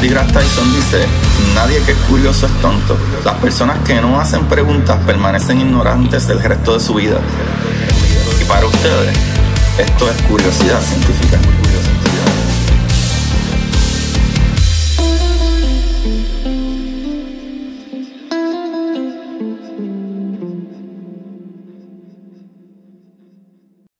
Neil Tyson dice, nadie que es curioso es tonto. Las personas que no hacen preguntas permanecen ignorantes del resto de su vida. Y para ustedes, esto es curiosidad científica.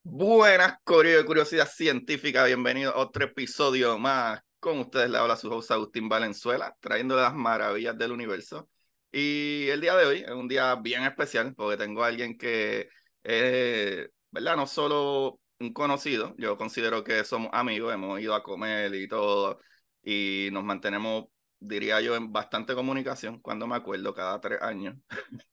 Buenas, Coreo de Curiosidad Científica. Bienvenido a otro episodio más. Con ustedes le habla su host Agustín Valenzuela, trayéndole las maravillas del universo. Y el día de hoy es un día bien especial porque tengo a alguien que es, ¿verdad? No solo un conocido, yo considero que somos amigos, hemos ido a comer y todo, y nos mantenemos, diría yo, en bastante comunicación cuando me acuerdo, cada tres años.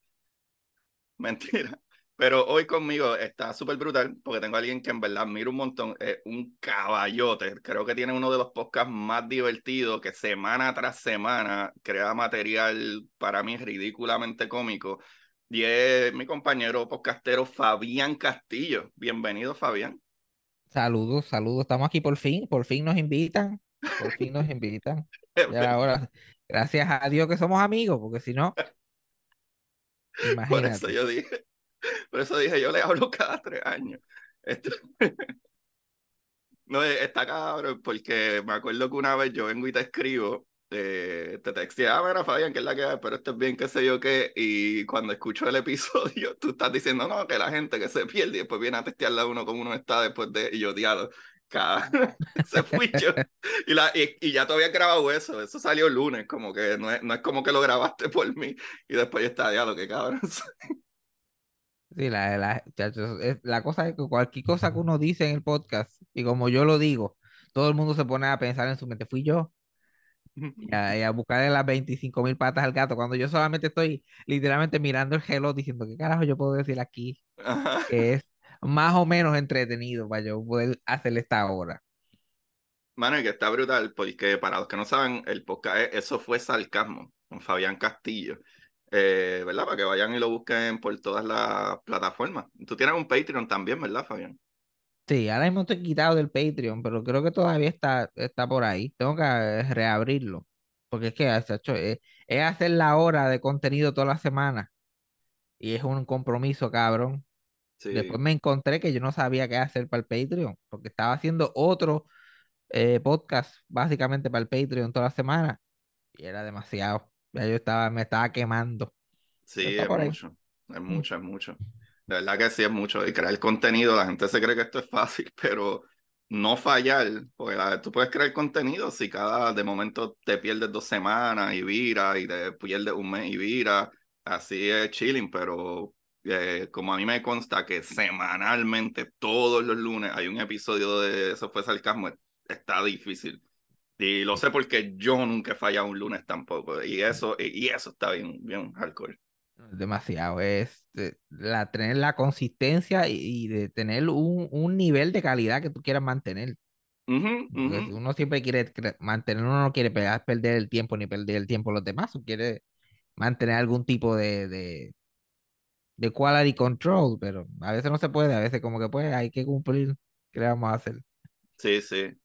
Mentira. Pero hoy conmigo está súper brutal porque tengo a alguien que en verdad miro un montón, es un caballote. Creo que tiene uno de los podcasts más divertidos que semana tras semana crea material para mí ridículamente cómico. Y es mi compañero podcastero Fabián Castillo. Bienvenido, Fabián. Saludos, saludos. Estamos aquí por fin, por fin nos invitan, por fin nos invitan. Y ahora, gracias a Dios que somos amigos, porque si no, imagínate. Por eso yo dije. Por eso dije, yo le hablo cada tres años. Esto... no, está cabrón, porque me acuerdo que una vez yo vengo y te escribo, eh, te texté, ah, mira, Fabián, que es la que hay, pero esto es bien, qué sé yo qué, y cuando escucho el episodio, tú estás diciendo, no, que la gente que se pierde, y después viene a testearla uno como uno está después de, y yo, diablo, se fui yo. Y, la, y, y, ya todavía grabado eso, eso salió el lunes, como que no es, no es como que lo grabaste por mí, y después ya está, diablo, qué cabrón. Sí, la, la, la cosa es que cualquier cosa que uno dice en el podcast, y como yo lo digo, todo el mundo se pone a pensar en su mente, fui yo. Y a, y a buscarle las 25 mil patas al gato, cuando yo solamente estoy literalmente mirando el gelo diciendo, ¿qué carajo yo puedo decir aquí? Que es más o menos entretenido para yo poder hacerle esta hora. Mano, y que está brutal, porque para los que no saben, el podcast, eso fue sarcasmo, con Fabián Castillo. Eh, ¿verdad? Para que vayan y lo busquen por todas las plataformas. Tú tienes un Patreon también, ¿verdad, Fabián? Sí, ahora mismo estoy quitado del Patreon, pero creo que todavía está, está por ahí. Tengo que eh, reabrirlo. Porque es que es, es hacer la hora de contenido toda la semana. Y es un compromiso, cabrón. Sí. Después me encontré que yo no sabía qué hacer para el Patreon, porque estaba haciendo otro eh, podcast básicamente para el Patreon toda la semana. Y era demasiado. Ya yo estaba, me estaba quemando. Sí, es mucho, es mucho, es mucho. De verdad que sí es mucho. Y crear contenido, la gente se cree que esto es fácil, pero no fallar, porque la, tú puedes crear contenido si cada de momento te pierdes dos semanas y vira, y te pierdes un mes y vira, así es chilling, pero eh, como a mí me consta que semanalmente, todos los lunes, hay un episodio de Eso fue sarcasmo, está difícil. Y lo sé porque yo nunca he fallado un lunes tampoco. Y eso, y eso está bien, bien hardcore. Demasiado. Es la, tener la consistencia y, de tener un, un, nivel de calidad que tú quieras mantener. Uh -huh, uh -huh. Uno siempre quiere mantener, uno no quiere perder el tiempo ni perder el tiempo los demás. Uno quiere mantener algún tipo de, de, de quality control, pero a veces no se puede, a veces como que pues hay que cumplir. ¿Qué le vamos a hacer? Sí, sí.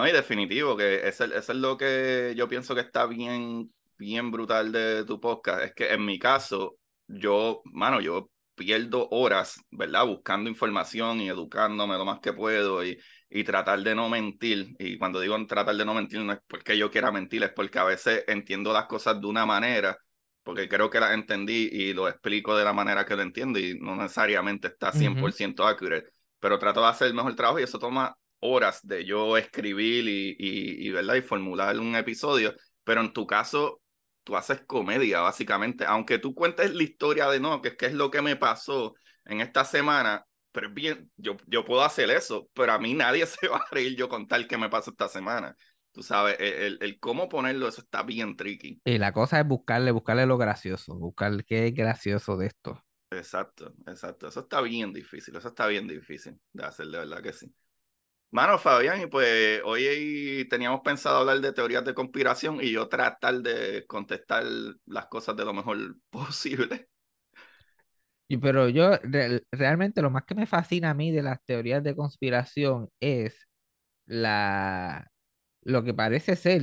No, y definitivo, que eso, eso es lo que yo pienso que está bien, bien brutal de tu podcast. Es que en mi caso, yo, mano, yo pierdo horas, ¿verdad? Buscando información y educándome lo más que puedo y, y tratar de no mentir. Y cuando digo tratar de no mentir, no es porque yo quiera mentir, es porque a veces entiendo las cosas de una manera, porque creo que las entendí y lo explico de la manera que lo entiendo y no necesariamente está 100% uh -huh. accurate, pero trato de hacer el mejor trabajo y eso toma horas de yo escribir y, y, y, ¿verdad? y formular un episodio, pero en tu caso tú haces comedia básicamente, aunque tú cuentes la historia de no, que es, que es lo que me pasó en esta semana, pero bien, yo, yo puedo hacer eso, pero a mí nadie se va a reír yo contar qué me pasó esta semana. Tú sabes, el, el, cómo ponerlo, eso está bien tricky. Y la cosa es buscarle, buscarle lo gracioso, buscar qué es gracioso de esto. Exacto, exacto. Eso está bien difícil, eso está bien difícil de hacer, de verdad que sí. Mano, Fabián, y pues hoy teníamos pensado hablar de teorías de conspiración y yo tratar de contestar las cosas de lo mejor posible. Y, pero yo realmente lo más que me fascina a mí de las teorías de conspiración es la lo que parece ser,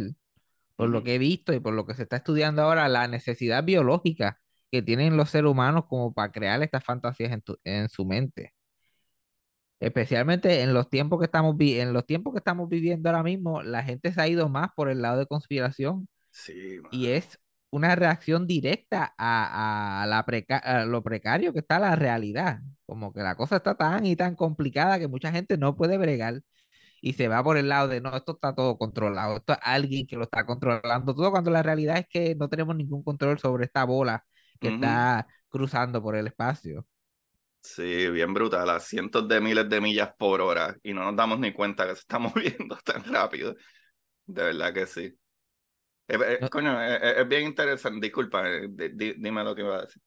por lo que he visto y por lo que se está estudiando ahora, la necesidad biológica que tienen los seres humanos como para crear estas fantasías en, en su mente. Especialmente en los tiempos que estamos en los tiempos que estamos viviendo ahora mismo, la gente se ha ido más por el lado de conspiración. Sí, y es una reacción directa a, a la a lo precario que está la realidad. Como que la cosa está tan y tan complicada que mucha gente no puede bregar y se va por el lado de no, esto está todo controlado, esto es alguien que lo está controlando todo, cuando la realidad es que no tenemos ningún control sobre esta bola que está cruzando por el espacio. Sí, bien brutal, a cientos de miles de millas por hora y no nos damos ni cuenta que se está moviendo tan rápido. De verdad que sí. coño, es, bien interesante. Disculpa, eh, dime lo que iba a decir.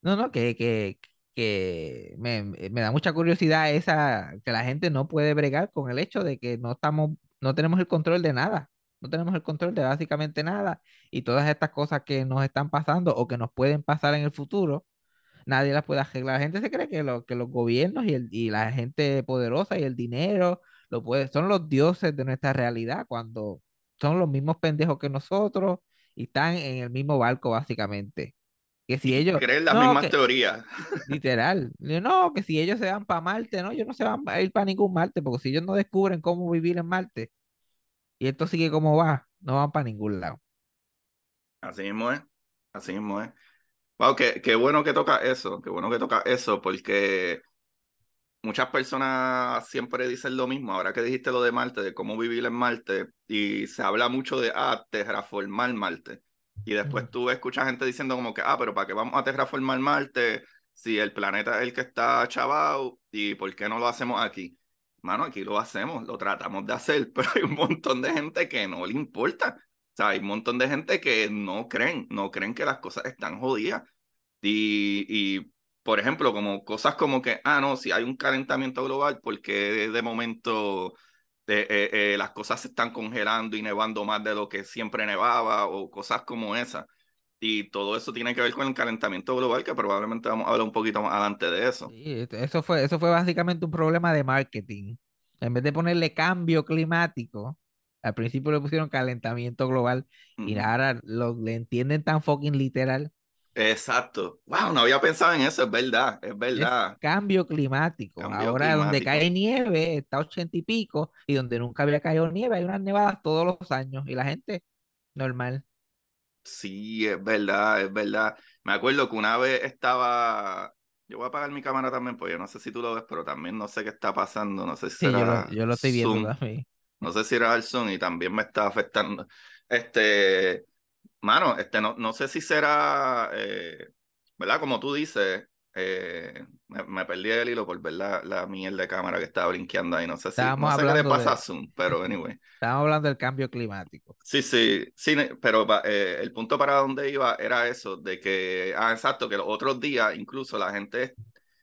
No, no, que, que, que me, me, da mucha curiosidad esa, que la gente no puede bregar con el hecho de que no estamos, no tenemos el control de nada. No tenemos el control de básicamente nada. Y todas estas cosas que nos están pasando o que nos pueden pasar en el futuro, nadie las puede arreglar. La gente se cree que, lo, que los gobiernos y, el, y la gente poderosa y el dinero lo puede, son los dioses de nuestra realidad cuando son los mismos pendejos que nosotros y están en el mismo barco básicamente. Que si ellos... Creen las mismas teorías. Literal. No, que si ellos se van para Marte, no, ellos no se van a ir para ningún Marte, porque si ellos no descubren cómo vivir en Marte y esto sigue como va, no van para ningún lado. Así mismo es. Así mismo es. Wow, qué, qué bueno que toca eso, qué bueno que toca eso, porque muchas personas siempre dicen lo mismo. Ahora que dijiste lo de Marte, de cómo vivir en Marte, y se habla mucho de, ah, terraformar Marte. Y después tú escuchas gente diciendo como que, ah, pero ¿para qué vamos a terraformar Marte si el planeta es el que está chavado y por qué no lo hacemos aquí? Mano, aquí lo hacemos, lo tratamos de hacer, pero hay un montón de gente que no le importa. O sea, hay un montón de gente que no creen, no creen que las cosas están jodidas. Y, y por ejemplo, como cosas como que, ah, no, si hay un calentamiento global, porque de momento eh, eh, las cosas se están congelando y nevando más de lo que siempre nevaba o cosas como esas? Y todo eso tiene que ver con el calentamiento global, que probablemente vamos a hablar un poquito más adelante de eso. Sí, eso fue, eso fue básicamente un problema de marketing. En vez de ponerle cambio climático, al principio le pusieron calentamiento global y ahora lo le entienden tan fucking literal. Exacto. Wow, no había pensado en eso, es verdad, es verdad. cambio climático. ahora donde cae nieve está ochenta y pico y donde nunca había caído nieve hay unas nevadas todos los años y la gente normal. Sí, es verdad, es verdad. Me acuerdo que una vez estaba yo voy a apagar mi cámara también, porque yo no sé si tú lo ves, pero también no sé qué está pasando. No sé si sí, yo, lo, yo lo, estoy viendo también. No sé si era Zoom y también me está afectando. Este, mano, este, no, no sé si será, eh, ¿verdad? Como tú dices, eh, me, perdí el hilo por ver la, la mierda de cámara que estaba brinqueando ahí. No sé, si, no sé qué le pasa a Zoom, pero anyway. Estábamos hablando del cambio climático. Sí, sí, sí, pero eh, el punto para donde iba era eso, de que, ah, exacto, que los otros días incluso la gente,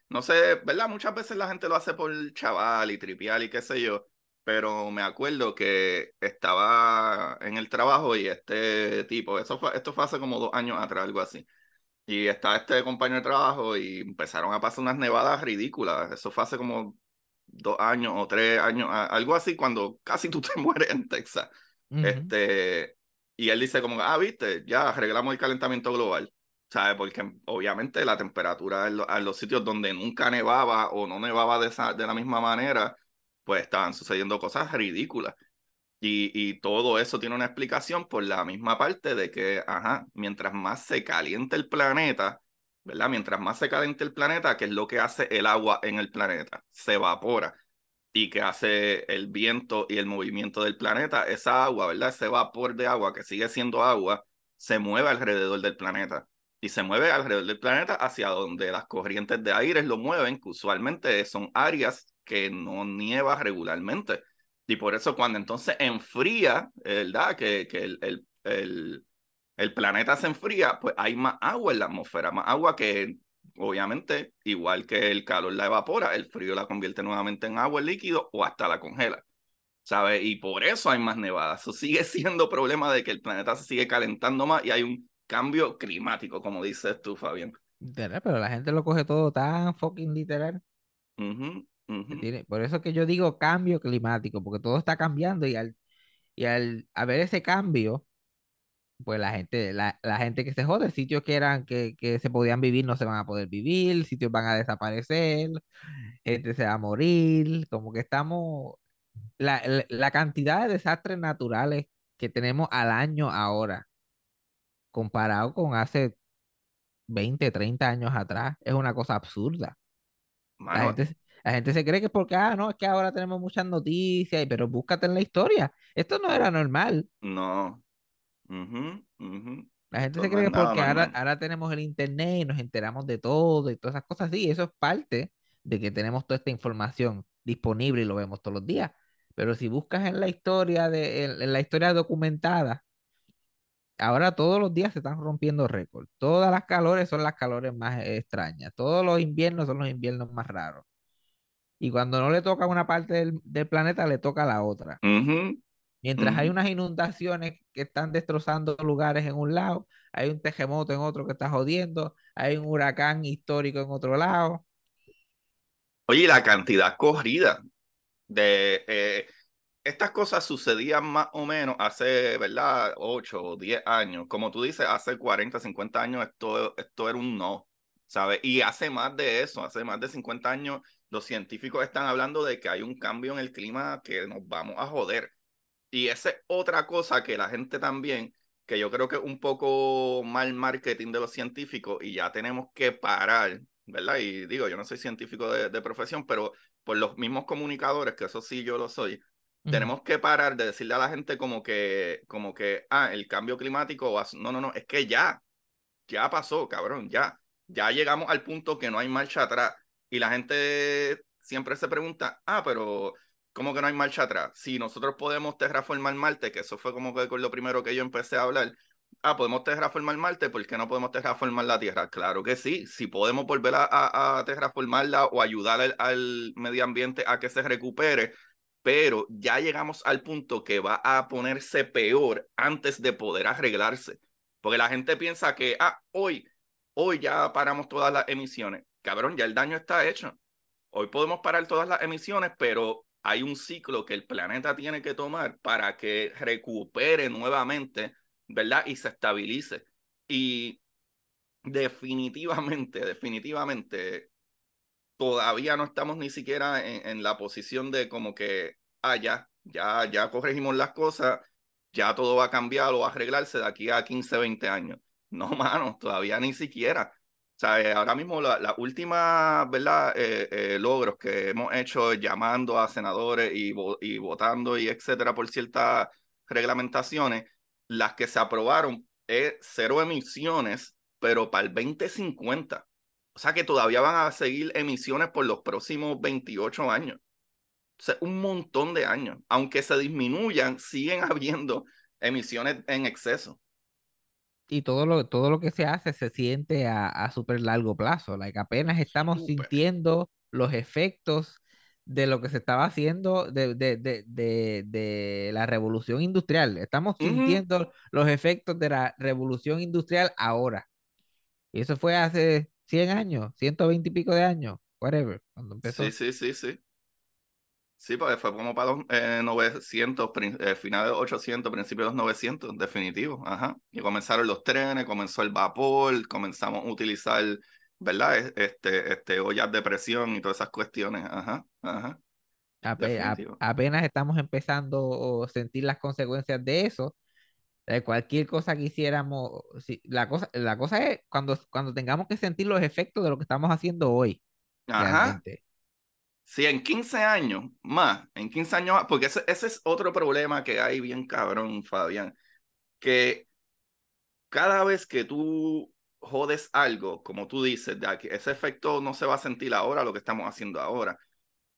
no sé, ¿verdad? Muchas veces la gente lo hace por chaval y tripial y qué sé yo, pero me acuerdo que estaba en el trabajo y este tipo, eso fue, esto fue hace como dos años atrás, algo así. Y estaba este compañero de trabajo y empezaron a pasar unas nevadas ridículas. Eso fue hace como dos años o tres años, algo así, cuando casi tú te mueres en Texas. este, y él dice como, ah, viste, ya arreglamos el calentamiento global. ¿Sabes? Porque obviamente la temperatura en, los sitios donde nunca nevaba o no nevaba de, esa, de la misma manera, pues estaban sucediendo cosas ridículas. Y, y, todo eso tiene una explicación por la misma parte de que, ajá, mientras más se caliente el planeta, ¿verdad? Mientras más se caliente el planeta, ¿qué es lo que hace el agua en el planeta? Se evapora. ¿Y que hace el viento y el movimiento del planeta? Esa agua, ¿verdad? Ese vapor de agua que sigue siendo agua, se mueve alrededor del planeta. Y se mueve alrededor del planeta hacia donde las corrientes de aire lo mueven, que usualmente son áreas que no nieva regularmente. Y por eso cuando entonces enfría, ¿verdad? Que, que el, el, el, el, planeta se enfría, pues hay más agua en la atmósfera, más agua que obviamente, igual que el calor la evapora, el frío la convierte nuevamente en agua, líquido o hasta la congela. ¿Sabes? Y por eso hay más nevadas. Eso sigue siendo problema de que el planeta se sigue calentando más y hay un cambio climático, como dices tú, Fabián. Pero la gente lo coge todo tan fucking literal. Por eso que yo digo cambio climático, porque todo está cambiando y al, y al haber ese cambio, pues la gente, la, gente que se jode, sitios que eran, que, que, se podían vivir no se van a poder vivir, sitios van a desaparecer, gente se va a morir, como que estamos, la, la cantidad de desastres naturales que tenemos al año ahora, comparado con hace 20, 30 años atrás, es una cosa absurda. la, gente, la gente se cree que es porque, ah, no, es que ahora tenemos muchas noticias, pero búscate en la historia. Esto no era normal. No. La gente se cree que porque ahora, ahora tenemos el internet y nos enteramos de todo y todas esas cosas. Sí, eso es parte de que tenemos toda esta información disponible y lo vemos todos los días. Pero si buscas en la historia de, en la historia documentada, ahora todos los días se están rompiendo récords. Todas las calores son las calores más extrañas. Todos los inviernos son los inviernos más raros. Y cuando no le toca a una parte del, planeta, le toca a la otra. Mientras hay unas inundaciones que están destrozando lugares en un lado, hay un terremoto en otro que está jodiendo, hay un huracán histórico en otro lado. Oye, la cantidad corrida de eh, estas cosas sucedían más o menos hace, ¿verdad? 8 o 10 años. Como tú dices, hace 40, 50 años esto, esto era un no, ¿sabes? Y hace más de eso, hace más de 50 años los científicos están hablando de que hay un cambio en el clima que nos vamos a joder. Y esa es otra cosa que la gente también, que yo creo que es un poco mal marketing de los científicos y ya tenemos que parar, ¿verdad? Y digo, yo no soy científico de, de profesión, pero por los mismos comunicadores, que eso sí yo lo soy, tenemos que parar de decirle a la gente como que, como que, ah, el cambio climático, no, no, no, es que ya, ya pasó, cabrón, ya, ya llegamos al punto que no hay marcha atrás. Y la gente siempre se pregunta, ah, pero ¿cómo que no hay marcha atrás? Si nosotros podemos terraformar Marte, que eso fue como que lo primero que yo empecé a hablar, ah, podemos terraformar Marte, ¿por qué no podemos terraformar la Tierra? Claro que sí, si podemos volver a, a, terraformarla o ayudar al medio ambiente a que se recupere, pero ya llegamos al punto que va a ponerse peor antes de poder arreglarse. Porque la gente piensa que, ah, hoy, hoy ya paramos todas las emisiones. Cabrón, ya el daño está hecho. Hoy podemos parar todas las emisiones, pero hay un ciclo que el planeta tiene que tomar para que recupere nuevamente, ¿verdad? Y se estabilice. Y definitivamente, definitivamente, todavía no estamos ni siquiera en, la posición de como que, ah, ya, ya, ya corregimos las cosas, ya todo va a cambiar o a arreglarse de aquí a 15, 20 años. No, mano, todavía ni siquiera. Eh, ahora mismo la, la última, ¿verdad? Eh, eh, logros que hemos hecho llamando a senadores y, y votando y etcétera por ciertas reglamentaciones, las que se aprobaron es cero emisiones, pero para el 2050. O sea que todavía van a seguir emisiones por los próximos 28 años. O sea, un montón de años. Aunque se disminuyan, siguen habiendo emisiones en exceso. Y todo lo, todo lo que se hace se siente a, a súper largo plazo. Like, apenas estamos sintiendo los efectos de lo que se estaba haciendo de, de, de, de la revolución industrial. Estamos sintiendo los efectos de la revolución industrial ahora. Y eso fue hace 100 años, 120 y pico de años, whatever, cuando empezó. Sí, sí, sí, sí. Sí, pues fue como para los eh, 900, eh, finales de 800, principios de los 900, definitivo, ajá. Y comenzaron los trenes, comenzó el vapor, comenzamos a utilizar, ¿verdad? Este, este, ollas de presión y todas esas cuestiones, ajá, ajá. apenas estamos empezando a sentir las consecuencias de eso, cualquier cosa que hiciéramos, la, cosa, la cosa es cuando, cuando tengamos que sentir los efectos de lo que estamos haciendo hoy. Ajá. Sí, en 15 años más, en 15 años porque ese, ese es otro problema que hay bien cabrón, Fabián, que cada vez que tú jodes algo, como tú dices, de que ese efecto no se va a sentir ahora lo que estamos haciendo ahora,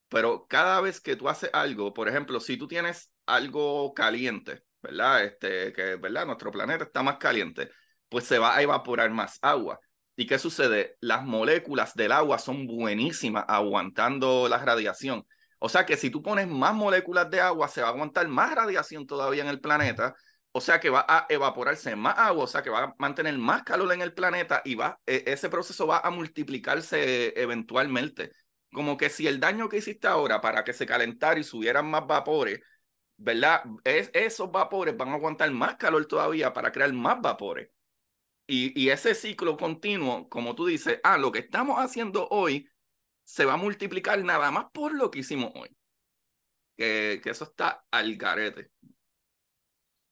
pero cada vez que tú haces algo, por ejemplo, si tú tienes algo caliente, ¿verdad? Este, que, ¿verdad? Nuestro planeta está más caliente, pues se va a evaporar más agua. ¿Y qué sucede? Las moléculas del agua son buenísimas aguantando la radiación. O sea que si tú pones más moléculas de agua, se va a aguantar más radiación todavía en el planeta. O sea que va a evaporarse más agua, o sea que va a mantener más calor en el planeta y va, e, ese proceso va a multiplicarse eventualmente. Como que si el daño que hiciste ahora para que se calentara y subieran más vapores, ¿verdad? Es, esos vapores van a aguantar más calor todavía para crear más vapores. Y, y, ese ciclo continuo, como tú dices, ah, lo que estamos haciendo hoy se va a multiplicar nada más por lo que hicimos hoy. Que, que eso está al garete.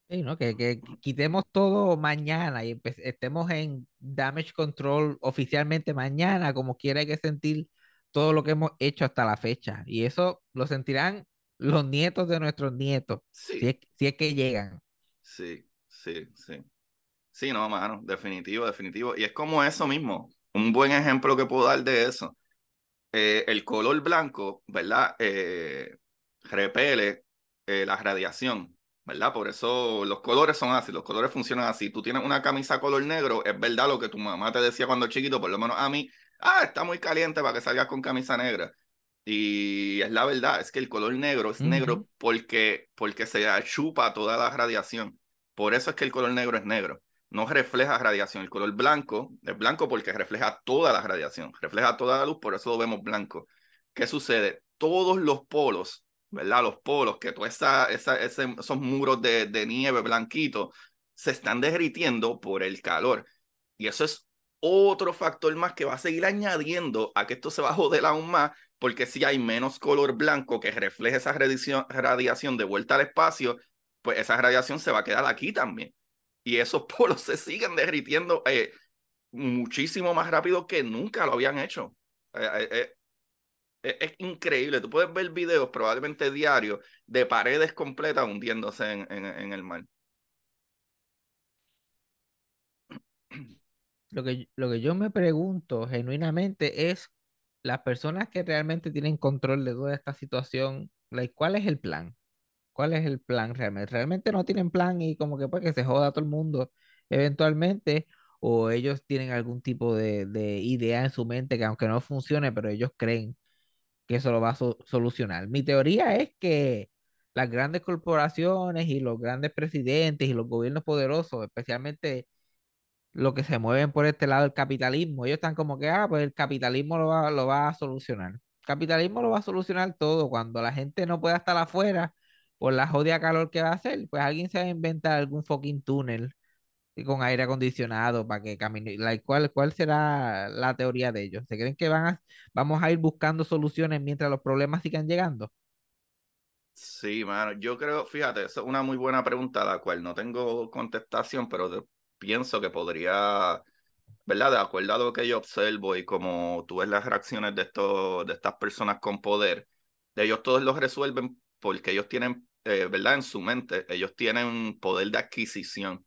Sí, ¿no? Que, que quitemos todo mañana y estemos en damage control oficialmente mañana, como quiera hay que sentir todo lo que hemos hecho hasta la fecha. Y eso lo sentirán los nietos de nuestros nietos, si, es, si es que llegan. Sí, sí, sí. Sí, no, mano, definitivo, definitivo. Y es como eso mismo. Un buen ejemplo que puedo dar de eso. Eh, el color blanco, ¿verdad? Eh, repele eh, la radiación, ¿verdad? Por eso los colores son así, los colores funcionan así. Tú tienes una camisa color negro, es verdad lo que tu mamá te decía cuando chiquito, por lo menos a mí, ah, está muy caliente para que salgas con camisa negra. Y es la verdad, es que el color negro es negro porque, porque se chupa toda la radiación. Por eso es que el color negro es negro. No refleja radiación. El color blanco es blanco porque refleja toda la radiación, refleja toda la luz, por eso lo vemos blanco. ¿Qué sucede? Todos los polos, ¿verdad? Los polos, que todos esos muros de, nieve blanquito se están derritiendo por el calor. Y eso es otro factor más que va a seguir añadiendo a que esto se va a joder aún más, porque si hay menos color blanco que refleje esa radiación de vuelta al espacio, pues esa radiación se va a quedar aquí también. Y esos polos se siguen derritiendo eh, muchísimo más rápido que nunca lo habían hecho. Eh, eh, es increíble. Tú puedes ver videos probablemente diarios de paredes completas hundiéndose en, en el mar. Lo que, lo que yo me pregunto genuinamente es las personas que realmente tienen control de toda esta situación, ¿cuál es el plan? ¿Cuál es el plan realmente? ¿Realmente no tienen plan y como que pues que se joda todo el mundo eventualmente? ¿O ellos tienen algún tipo de, de idea en su mente que aunque no funcione, pero ellos creen que eso lo va a solucionar? Mi teoría es que las grandes corporaciones y los grandes presidentes y los gobiernos poderosos, especialmente lo que se mueven por este lado del capitalismo. Ellos están como que, ah, pues el capitalismo lo va, lo va a solucionar. Capitalismo lo va a solucionar todo. Cuando la gente no pueda estar afuera por la jodida calor que va a hacer, pues alguien se va a inventar algún fucking túnel con aire acondicionado para que camine. ¿cuál, ¿Cuál será la teoría de ellos? ¿Se creen que van a, vamos a ir buscando soluciones mientras los problemas sigan llegando? Sí, mano, yo creo, fíjate, es una muy buena pregunta, la cual no tengo contestación, pero pienso que podría, ¿verdad? De acuerdo a lo que yo observo y como tú ves las reacciones de, estos, de estas personas con poder, ellos todos los resuelven porque ellos tienen, eh, ¿verdad? En su mente, ellos tienen poder de adquisición.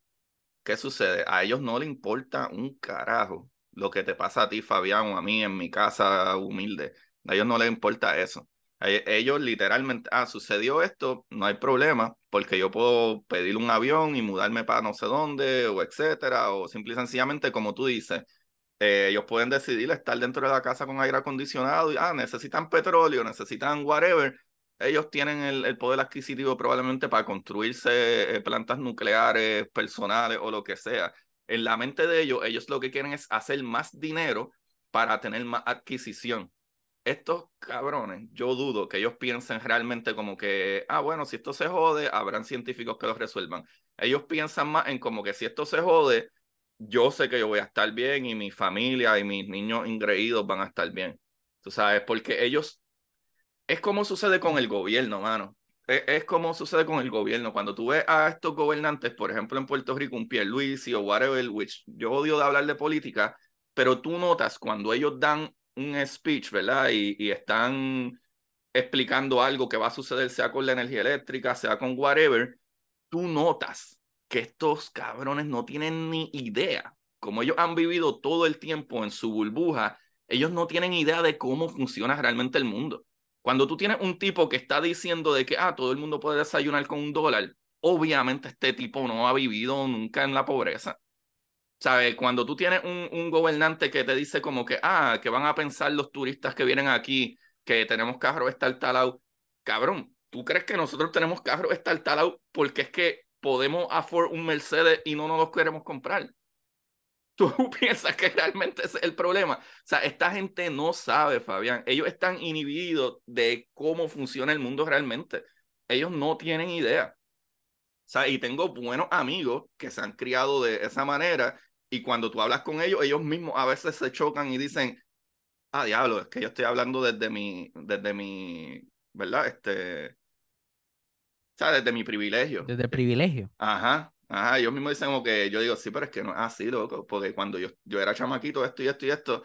¿Qué sucede? A ellos no le importa un carajo lo que te pasa a ti, Fabián, o a mí en mi casa humilde. A ellos no les importa eso. Ellos literalmente, ah, sucedió esto, no hay problema, porque yo puedo pedir un avión y mudarme para no sé dónde, o etcétera, o simple y sencillamente, como tú dices, eh, ellos pueden decidir estar dentro de la casa con aire acondicionado y, ah, necesitan petróleo, necesitan whatever. Ellos tienen el, poder adquisitivo probablemente para construirse eh, plantas nucleares personales o lo que sea. En la mente de ellos, ellos lo que quieren es hacer más dinero para tener más adquisición estos cabrones, yo dudo que ellos piensen realmente como que, ah, bueno, si esto se jode, habrán científicos que lo resuelvan. Ellos piensan más en como que si esto se jode, yo sé que yo voy a estar bien y mi familia y mis niños ingreídos van a estar bien. Tú sabes, porque ellos, es como sucede con el gobierno, mano. Es, es, como sucede con el gobierno. Cuando tú ves a estos gobernantes, por ejemplo, en Puerto Rico, un Pierluisi o whatever, which yo odio de hablar de política, pero tú notas cuando ellos dan un speech, ¿verdad? Y, y, están explicando algo que va a suceder, sea con la energía eléctrica, sea con whatever, tú notas que estos cabrones no tienen ni idea. Como ellos han vivido todo el tiempo en su burbuja, ellos no tienen idea de cómo funciona realmente el mundo. Cuando tú tienes un tipo que está diciendo de que, ah, todo el mundo puede desayunar con un dólar, obviamente este tipo no ha vivido nunca en la pobreza. ¿Sabes? Cuando tú tienes un, un gobernante que te dice como que, ah, que van a pensar los turistas que vienen aquí, que tenemos carros estartalados, cabrón, ¿tú crees que nosotros tenemos carros estartalados porque es que podemos afford un Mercedes y no nos los queremos comprar? ¿Tú piensas que realmente es el problema? O sea, esta gente no sabe, Fabián. Ellos están inhibidos de cómo funciona el mundo realmente. Ellos no tienen idea. O sea, y tengo buenos amigos que se han criado de esa manera y cuando tú hablas con ellos, ellos mismos a veces se chocan y dicen, ah, diablo, es que yo estoy hablando desde mi, desde mi, ¿verdad? Este, o sea, desde mi privilegio. Desde privilegio. Ajá, ajá, ellos mismos dicen como que yo digo, sí, pero es que no es así, loco, porque cuando yo, yo era chamaquito, esto y esto y esto,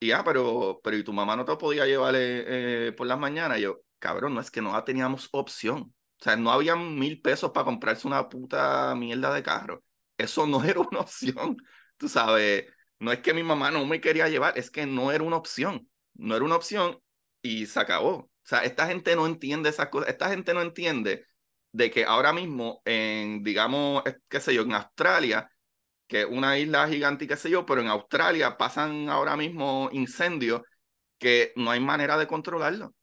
y ah, pero, pero ¿y tu mamá no te podía llevar eh, por las mañanas? Y yo, cabrón, no es que no teníamos opción. O sea, no había mil pesos para comprarse una puta mierda de carro. Eso no era una opción. Tú sabes, no es que mi mamá no me quería llevar, es que no era una opción. No era una opción y se acabó. O sea, esta gente no entiende esas cosas. Esta gente no entiende de que ahora mismo en, digamos, qué sé yo, en Australia, que es una isla gigante qué sé yo, pero en Australia pasan ahora mismo incendios que no hay manera de controlarlo. O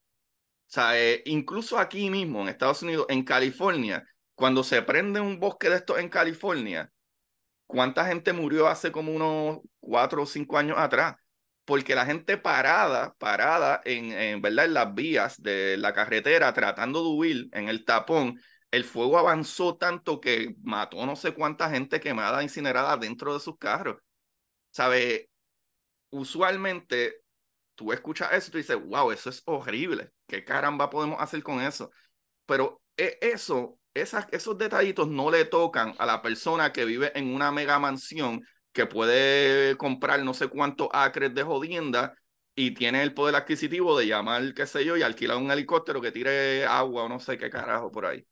sea, eh, incluso aquí mismo en Estados Unidos, en California, cuando se prende un bosque de estos en California, ¿cuánta gente murió hace como unos cuatro o cinco años atrás? Porque la gente parada, parada en, en, ¿verdad? en las vías de la carretera, tratando de huir en el tapón, el fuego avanzó tanto que mató no sé cuánta gente quemada, incinerada dentro de sus carros. ¿Sabe? Usualmente tú escuchas eso y tú dices, wow, eso es horrible. ¿Qué caramba podemos hacer con eso? Pero e, eso, esos detallitos no le tocan a la persona que vive en una mega mansión que puede comprar no sé cuántos acres de jodienda y tiene el poder adquisitivo de llamar, qué sé yo, y alquilar un helicóptero que tire agua o no sé qué carajo por ahí.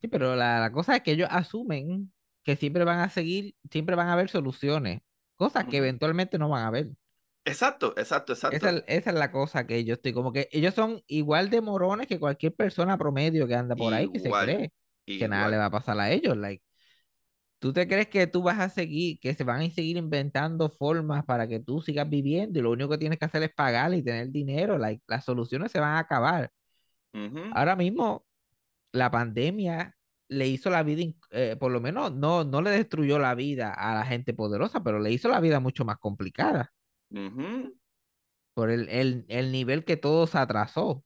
Sí, pero la, la cosa es que ellos asumen que siempre van a seguir, siempre van a haber soluciones, cosas que eventualmente no van a haber. Exacto, exacto, Esa, exacto. es- esa es la cosa que yo estoy, como que ellos son igual de morones que cualquier persona promedio que anda por ahí que se Igual, cree que nada le igual. va a pasar a ellos. Like, ¿tú te crees que tú vas a seguir, que se van a seguir inventando formas para que tú sigas viviendo y lo único que tienes que hacer es pagar y tener dinero? Like, las soluciones se van a acabar. Ujú, Ahora mismo la pandemia le hizo la vida, eh, por lo menos no, no le destruyó la vida a la gente poderosa, pero le hizo la vida mucho más complicada por el, el, el nivel que todo se atrasó,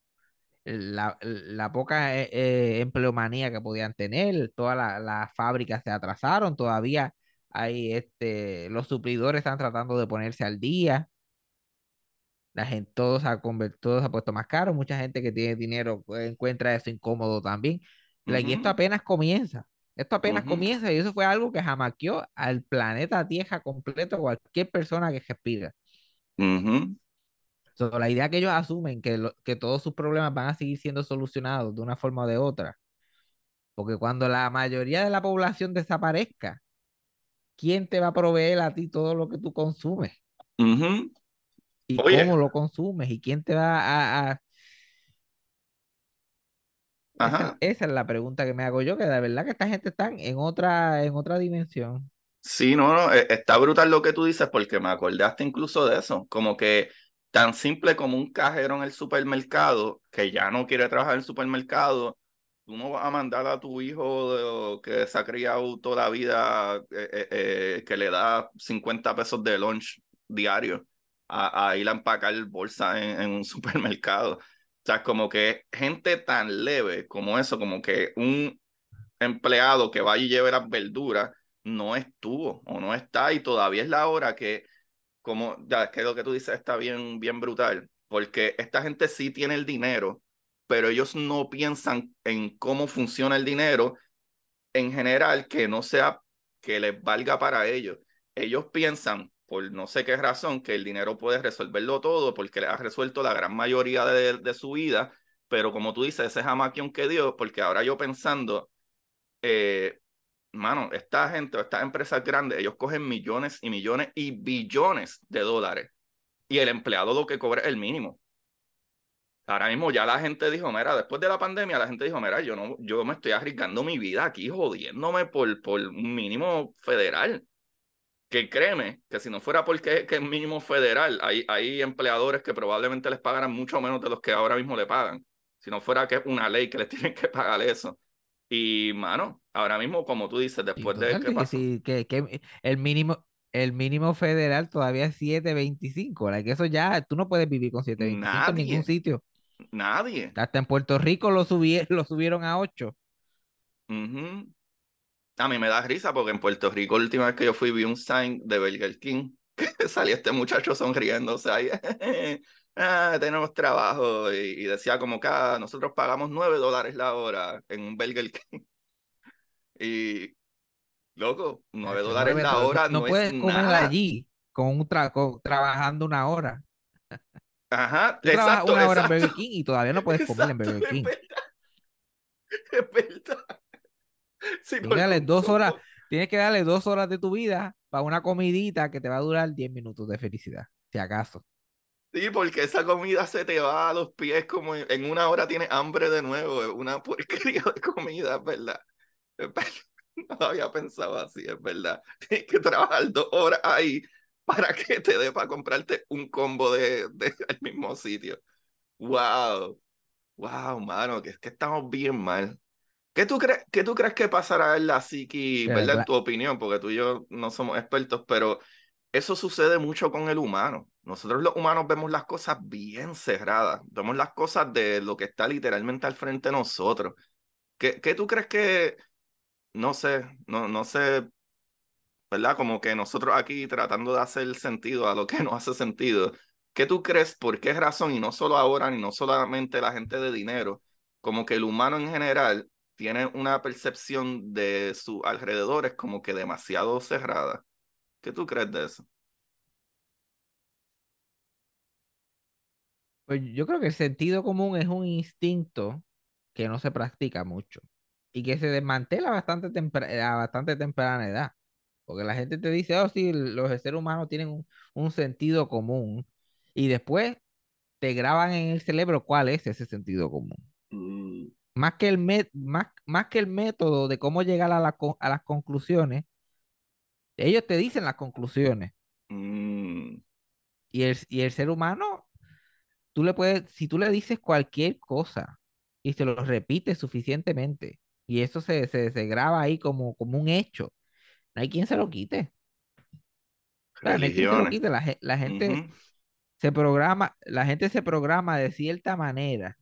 la, la poca eh, eh, empleomanía que podían tener, todas la- las fábricas se atrasaron, todavía hay este, los suplidores están tratando de ponerse al día. La gente, todo se ha convertido, se ha puesto más caro. Mucha gente que tiene dinero pues, encuentra eso incómodo también. Y esto apenas comienza. Esto apenas comienza y eso fue algo que jamaqueó al planeta Tierra completo, cualquier persona que respira. ujú, So, la idea que ellos asumen que, lo- que todos sus problemas van a seguir siendo solucionados de una forma o de otra. Porque cuando la mayoría de la población desaparezca, ¿quién te va a proveer a ti todo lo que tú consumes? ¿Y Oye, cómo lo consumes? ¿Y quién te va a, a- Esa, ajá. esa es la pregunta que me hago yo, que de verdad que esta gente está en otra, en otra dimensión. Sí, no, no, e- está brutal lo que tú dices porque me acordaste incluso de eso, como que tan simple como un cajero en el supermercado que ya no quiere trabajar en el supermercado, tú no vas a mandar a tu hijo de- que se ha criado toda la vida, eh, eh, eh, que le da 50 pesos de lunch diario a, a ir a empacar bolsa en, un supermercado. O sea, como que gente tan leve como eso, como que un empleado que vaya y lleve las verduras no estuvo o no está y todavía es la hora que, como, ya es que lo que tú dices está bien, bien brutal, porque esta gente sí tiene el dinero, pero ellos no piensan en cómo funciona el dinero en general que no sea que les valga para ellos. Ellos piensan, por no sé qué razón, que el dinero puede resolverlo todo porque les ha resuelto la gran mayoría de, de su vida, pero como tú dices, ese jamaquión que dio, porque ahora yo pensando, eh, mano, esta gente o estas empresas grandes, ellos cogen millones y millones y billones de dólares y el empleado lo que cobra es el mínimo. Ahora mismo ya la gente dijo, mira, después de la pandemia la gente dijo, mira, yo no, yo me estoy arriesgando mi vida aquí jodiéndome por, por un mínimo federal. Que créeme, que si no fuera porque que es mínimo federal, hay, hay empleadores que probablemente les pagaran mucho menos de los que ahora mismo le pagan. Si no fuera que es una ley que les tienen que pagar eso. Y, mano, ahora mismo, como tú dices, después de que, pasó? sí, que, que el mínimo, el mínimo federal todavía es 7.25. que eso ya, tú no puedes vivir con 7.25 en ningún sitio. Nadie. Hasta en Puerto Rico lo, lo subieron a 8. A mí me da risa porque en Puerto Rico, la última vez que yo fui, vi un sign de Burger King que salía este muchacho sonriendo, o sea, ah, tenemos trabajo y, decía como que ah, nosotros pagamos 9 dólares la hora en un Burger King. Y, loco, 9 dólares la hora no, no puedes comer allí con un trabajando una hora. Ajá, exacto, una hora en Burger King y todavía no puedes comer en Burger King. Es verdad. Sí, tienes, darle dos horas, tienes que darle dos horas de tu vida para una comidita que te va a durar 10 minutos de felicidad, si acaso. Sí, porque esa comida se te va a los pies como en una hora tienes hambre de nuevo, es una porquería de comida, es verdad. No había pensado así, es verdad. Tienes que trabajar dos horas ahí para que te dé para comprarte un combo de, de mismo sitio. Wow. Wow, mano, que es que estamos bien mal. ¿Qué tú, crees, ¿Qué tú crees que pasará en la psiqui, verdad, en tu opinión? Porque tú y yo no somos expertos, pero eso sucede mucho con el humano. Nosotros los humanos vemos las cosas bien cerradas, vemos las cosas de lo que está literalmente al frente de nosotros. ¿Qué, qué tú crees que, no sé, no, no sé, ¿verdad? Como que nosotros aquí tratando de hacer sentido a lo que no hace sentido. ¿Qué tú crees? ¿Por qué razón? Y no solo ahora, ni no solamente la gente de dinero, como que el humano en general tiene una percepción de sus alrededores como que demasiado cerrada. ¿Qué tú crees de eso? Pues yo creo que el sentido común es un instinto que no se practica mucho y que se desmantela bastante a bastante temprana edad. Porque la gente te dice, oh, sí, los seres humanos tienen un, un sentido común. Y después te graban en el cerebro cuál es ese sentido común. Mm. Más que, el más, más que el método de cómo llegar a, a las conclusiones, ellos te dicen las conclusiones. Mm. Y, el, y el ser humano, tú le puedes, si tú le dices cualquier cosa y se lo repites suficientemente, y eso se, se, se graba ahí como, como un hecho, no hay quien se lo quite. no hay quien se lo quite. La, la gente se programa, la gente se programa de cierta manera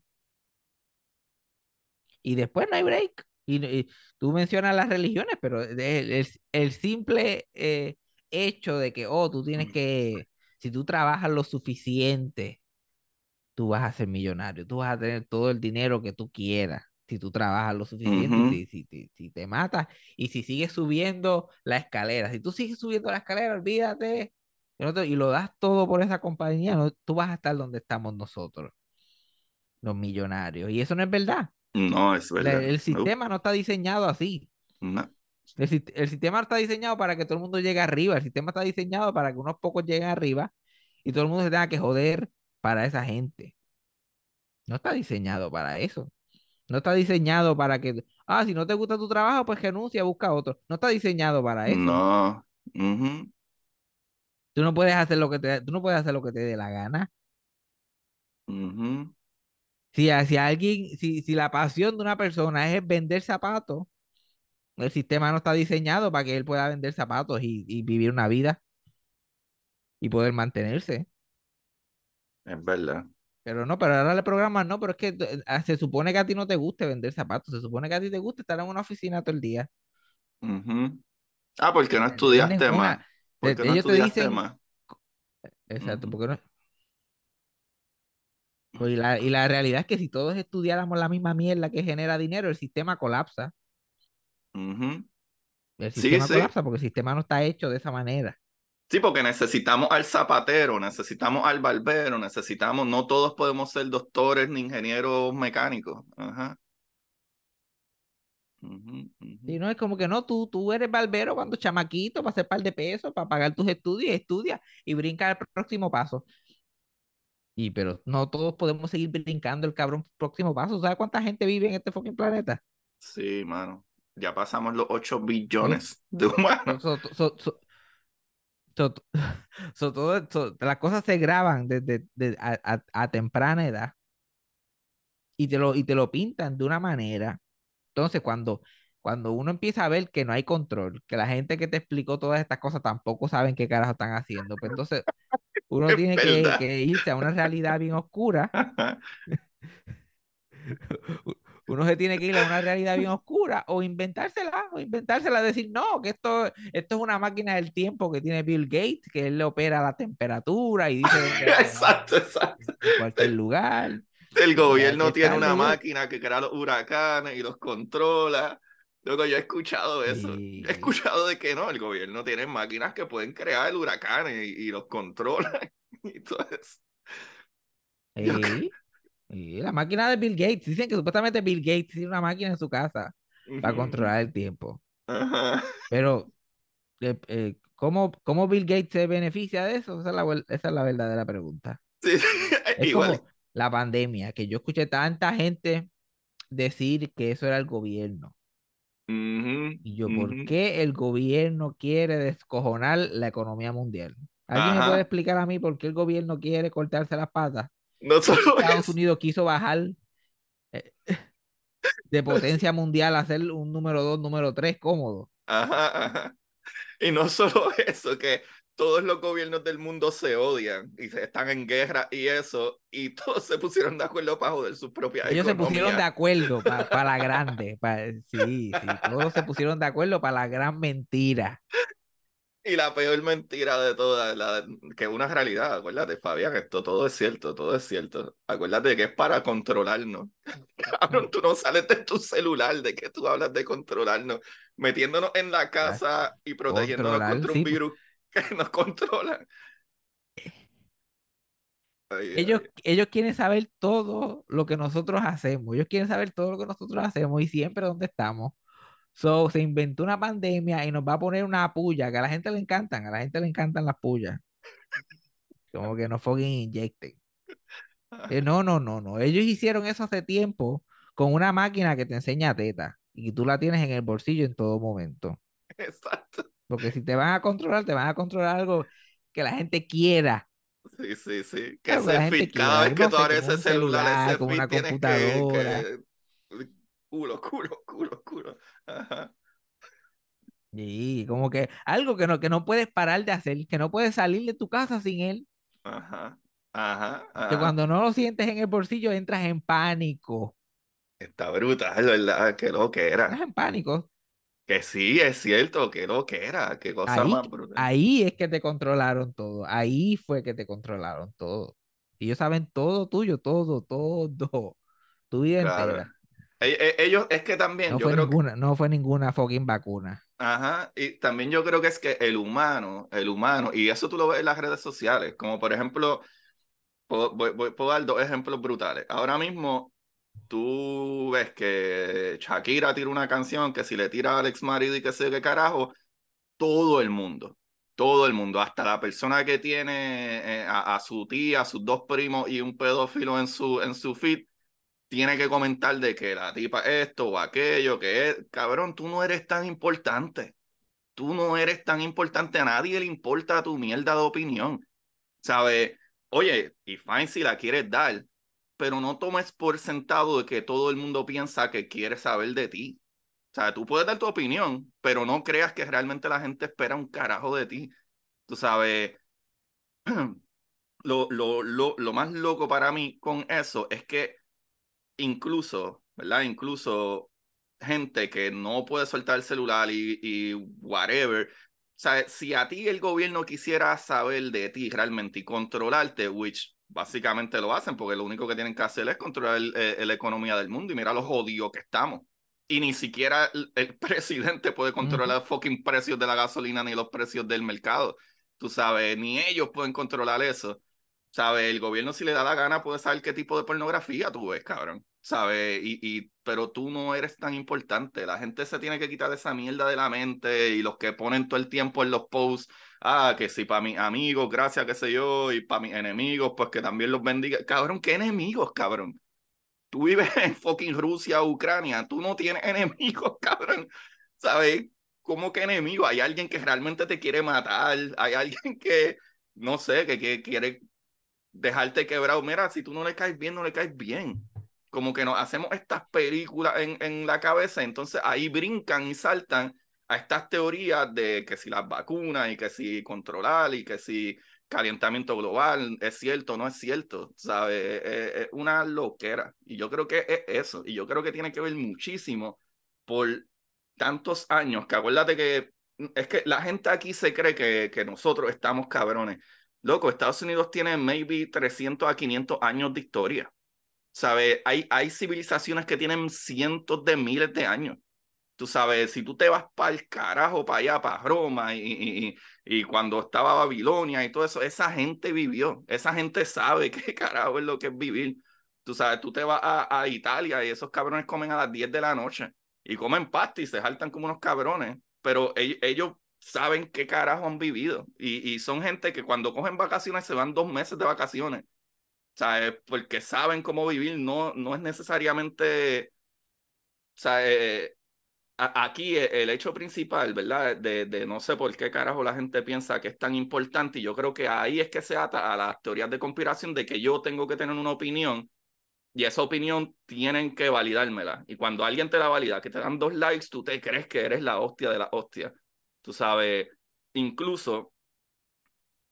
y después no hay break. Y, tú mencionas las religiones, pero el, el, simple eh, hecho de que, oh, tú tienes que, si tú trabajas lo suficiente, tú vas a ser millonario, tú vas a tener todo el dinero que tú quieras. Si tú trabajas lo suficiente, y si, si, si, te matas y si sigues subiendo la escalera, si tú sigues subiendo la escalera, olvídate y lo das todo por esa compañía, no, tú vas a estar donde estamos nosotros, los millonarios. Y eso no es verdad. No, es verdad. el sistema no está diseñado así. No. El, sistema no está diseñado para que todo el mundo llegue arriba. El sistema está diseñado para que unos pocos lleguen arriba y todo el mundo se tenga que joder para esa gente. No está diseñado para eso. No está diseñado para que, ah, si no te gusta tu trabajo, pues renuncia, busca otro. No está diseñado para eso. No. Tú no puedes hacer lo que te, tú no puedes hacer lo que te dé la gana. Si, si alguien, si, si la pasión de una persona es vender zapatos, el sistema no está diseñado para que él pueda vender zapatos y, vivir una vida y poder mantenerse. Es verdad. Pero no, pero ahora el programa no, pero es que eh, ah, se supone que a ti no te guste vender zapatos, se supone que a ti te gusta estar en una oficina todo el día. Ah, porque no estudiaste más. Porque no estudiaste más. Exacto, porque no, pues, y, la, y la realidad es que si todos estudiáramos la misma mierda que genera dinero, el sistema colapsa. El sistema colapsa porque el sistema no está hecho de esa manera. Sí, porque necesitamos al zapatero, necesitamos al barbero, necesitamos, no todos podemos ser doctores ni ingenieros mecánicos. Ajá. Y no es como que no, tú, tú eres barbero cuando chamaquito para hacer par de pesos, para pagar tus estudios y estudia y brinca al próximo paso. Y pero no todos podemos seguir brincando el cabrón próximo paso. ¿Sabes cuánta gente vive en este fucking planeta? Sí, mano. Ya pasamos los 8 billones de humanos. So, so, so, so, todo, las cosas se graban desde, a, a, a, temprana edad y te, lo, y te lo pintan de una manera. Entonces, cuando, cuando uno empieza a ver que no hay control, que la gente que te explicó todas estas cosas tampoco saben qué carajo están haciendo, pues entonces uno tiene que, que, irse a una realidad bien oscura. uno se tiene que ir a una realidad bien oscura o inventársela, o inventársela, decir, no, que esto, esto es una máquina del tiempo que tiene Bill Gates, que él le opera la temperatura y dice exacto, exacto. en cualquier lugar. El gobierno tiene una máquina que crea los huracanes y los controla. Luego yo he escuchado eso. He escuchado de que no, el gobierno tiene máquinas que pueden crear huracanes y, y los controlan y todo eso. Y la máquina de Bill Gates. Dicen que supuestamente Bill Gates tiene una máquina en su casa para controlar el tiempo. Pero, eh, eh, ¿cómo, ¿cómo, Bill Gates se beneficia de eso? Esa es la, esa es la verdadera pregunta. Sí, es Igual. como la pandemia, que yo escuché tanta gente decir que eso era el gobierno. Y yo, ¿por qué el gobierno quiere descojonar la economía mundial? ¿Alguien me puede explicar a mí por qué el gobierno quiere cortarse las patas? No solo Estados Unidos quiso bajar eh, de potencia mundial a ser un número dos, número tres cómodo. Ajá, Y no solo eso, que todos los gobiernos del mundo se odian y se están en guerra y eso, y todos se pusieron de acuerdo para joder sus propias Ellos se pusieron de acuerdo para la grande, sí, sí, todos se pusieron de acuerdo para la gran mentira. Y la peor mentira de todas, la, que es una realidad, acuérdate, Fabián, esto todo es cierto, todo es cierto. Acuérdate que es para controlarnos. Cabrón, tú no sales de tu celular, de que tú hablas de controlarnos, metiéndonos en la casa y protegiéndonos contra un virus que nos controla. ellos, ellos quieren saber todo lo que nosotros hacemos, ellos quieren saber todo lo que nosotros hacemos y siempre dónde estamos. So, se inventó una pandemia y nos va a poner una puya, que a la gente le encantan, a la gente le encantan las pullas. Como que no fucking inyecten. Eh, no, no, no, no. Ellos hicieron eso hace tiempo con una máquina que te enseña teta y tú la tienes en el bolsillo en todo momento. Exacto. Porque si te van a controlar, te van a controlar algo que la gente quiera. Sí, sí, sí. Que se fit, cada vez que tú abres ese celular, ese con una computadora. Culo, culo, culo, culo. Y como que algo que no, que no puedes parar de hacer, que no puedes salir de tu casa sin él. Ajá, ajá, Que cuando no lo sientes en el bolsillo entras en pánico. Está brutal, ¿verdad? Que lo que era. Entras en pánico. Que sí, es cierto, que lo que era, qué cosa ahí, más brutal. Ahí es que te controlaron todo, ahí fue que te controlaron todo. Y ellos saben todo tuyo, todo, todo, tu vida entera. E, e, ellos, es que también. No, yo fue, creo ninguna, no fue ninguna fucking vacuna. Ajá, y también yo creo que es que el humano, el humano, y eso tú lo ves en las redes sociales, como por ejemplo, puedo, puedo dar dos ejemplos brutales. Ahora mismo, tú ves que Shakira tira una canción que si le tira al ex marido y que sé qué carajo, todo el mundo, todo el mundo, hasta la persona que tiene eh, a, a, su tía, a sus dos primos y un pedófilo en su, en su feed, tiene que comentar de que la tipa esto o aquello, que es, cabrón, tú no eres tan importante. Tú no eres tan importante, a nadie le importa tu mierda de opinión. ¿Sabes? Oye, y fine si la quieres dar, pero no tomes por sentado de que todo el mundo piensa que quiere saber de ti. O sea, tú puedes dar tu opinión, pero no creas que realmente la gente espera un carajo de ti. Tú sabes, lo, lo, lo, lo más loco para mí con eso es que incluso, ¿verdad? Incluso gente que no puede soltar el celular y, y whatever. O sea, si a ti el gobierno quisiera saber de ti realmente y controlarte, which básicamente lo hacen, porque lo único que tienen que hacer es controlar eh, la economía del mundo y mira los jodidos que estamos. Y ni siquiera el, presidente puede controlar los fucking precios de la gasolina ni los precios del mercado. Tú sabes, ni ellos pueden controlar eso. ¿Sabes? El gobierno, si le da la gana, puede saber qué tipo de pornografía tú ves, cabrón. ¿sabes? Y, y, pero tú no eres tan importante. La gente se tiene que quitar esa mierda de la mente y los que ponen todo el tiempo en los posts ah, que si para mis amigos, gracias, qué sé yo, y para mis enemigos, pues que también los bendiga. Cabrón, ¿qué enemigos, cabrón? Tú vives en fucking Rusia, Ucrania, tú no tienes enemigos, cabrón. ¿Sabes? ¿Cómo que enemigo? Hay alguien que realmente te quiere matar, hay alguien que, no sé, que, que quiere dejarte quebrado. Mira, si tú no le caes bien, no le caes bien. Como que nos hacemos estas películas en, en la cabeza, entonces ahí brincan y saltan a estas teorías de que si las vacunas y que si controlar y que si calentamiento global es cierto o no es cierto, ¿sabes? Es, una loquera. Y yo creo que es eso. Y yo creo que tiene que ver muchísimo por tantos años, que acuérdate que es que la gente aquí se cree que, que nosotros estamos cabrones. Loco, Estados Unidos tiene maybe 300 a 500 años de historia. ¿Sabes? Hay, hay civilizaciones que tienen cientos de miles de años. Tú sabes, si tú te vas para el carajo, para allá, para Roma, y, y, cuando estaba Babilonia y todo eso, esa gente vivió, esa gente sabe qué carajo es lo que es vivir. Tú sabes, tú te vas a, a Italia y esos cabrones comen a las 10 de la noche y comen pasta y se saltan como unos cabrones, pero ellos, ellos saben qué carajo han vivido y, y, son gente que cuando cogen vacaciones se van dos meses de vacaciones, ¿sabes? Porque saben cómo vivir, no, no es necesariamente, ¿sabes? Aquí e, el hecho principal, ¿verdad? De, de, no sé por qué carajo la gente piensa que es tan importante y yo creo que ahí es que se ata a las teorías de conspiración de que yo tengo que tener una opinión y esa opinión tienen que validármela. Y cuando alguien te la valida, que te dan dos likes, tú te crees que eres la hostia de la hostia. Tú sabes, incluso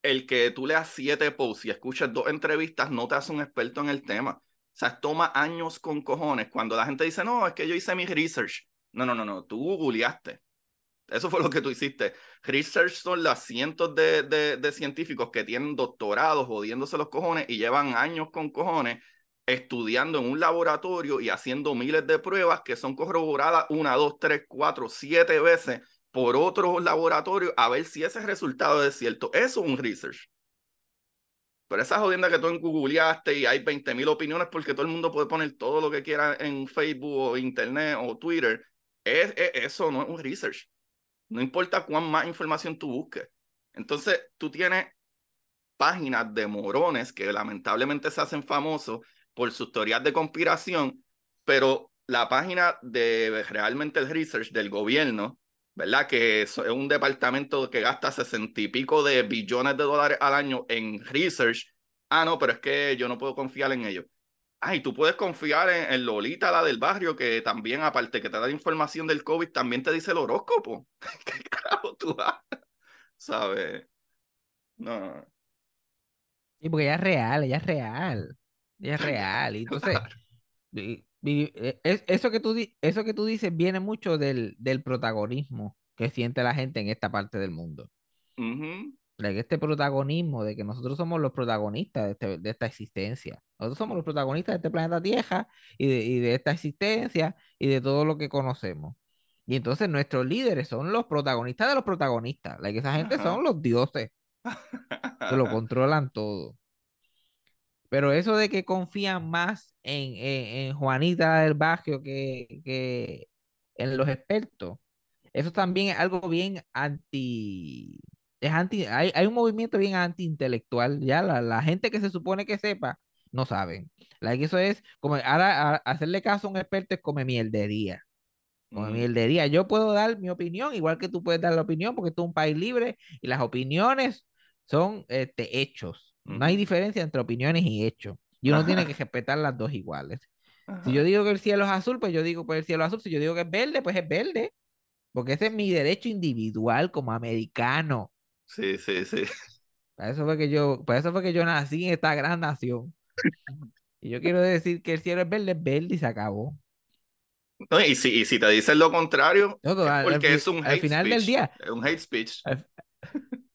el que tú leas siete posts y escuches dos entrevistas no te hace un experto en el tema. O sea, toma años con cojones. Cuando la gente dice, no, es que yo hice mi research. No, no, no, no, tú googleaste. Eso fue lo que tú hiciste. Research son las cientos de, de, de científicos que tienen doctorados jodiéndose los cojones y llevan años con cojones estudiando en un laboratorio y haciendo miles de pruebas que son corroboradas una, dos, tres, cuatro, siete veces por otros laboratorios a ver si ese resultado es cierto. Eso es un research. Pero esa jodienda que tú googleaste y hay 20.000 opiniones porque todo el mundo puede poner todo lo que quiera en Facebook o Internet o Twitter, es, eso no es un research. No importa cuán más información tú busques. Entonces, tú tienes páginas de morones que lamentablemente se hacen famosos por sus teorías de conspiración, pero la página de realmente el research del gobierno, ¿verdad? Que es un departamento que gasta sesenta y pico de billones de dólares al año en research. Ah, no, pero es que yo no puedo confiar en ellos. Ay, tú puedes confiar en, Lolita, la del barrio, que también, aparte que te da información del COVID, también te dice el horóscopo. ¿Qué carajo tú haces? ¿Sabes? No. Sí, porque ella es real, ella es real. Ella es real. Y entonces, e, eso, que tú, eso que tú dices viene mucho del, del protagonismo que siente la gente en esta parte del mundo este protagonismo de que nosotros somos los protagonistas de, este, de, esta existencia. Nosotros somos los protagonistas de este planeta Tierra y de, y de, esta existencia y de todo lo que conocemos. Y entonces nuestros líderes son los protagonistas de los protagonistas. que esa gente son los dioses que lo controlan todo. Pero eso de que confían más en, en, Juanita del Barrio que, que en los expertos, eso también es algo bien anti es anti, hay, hay un movimiento bien anti-intelectual, ya la, la, gente que se supone que sepa, no saben. Like, eso es como, ahora hacerle caso a un experto es como mierdería. Como mierdería. Yo puedo dar mi opinión, igual que tú puedes dar la opinión, porque esto es un país libre y las opiniones son este, hechos. No hay diferencia entre opiniones y hechos. Y uno tiene que respetar las dos iguales. Si yo digo que el cielo es azul, pues yo digo pues el cielo es azul. Si yo digo que es verde, pues es verde. Porque ese es mi derecho individual como americano. Sí, sí, sí. Para eso fue que yo, para eso fue que yo nací en esta gran nación. Y yo quiero decir que el cielo es verde, es verde y se acabó. No, y, si, y si te dicen lo contrario, es porque es un hate al final del día. Es un hate speech.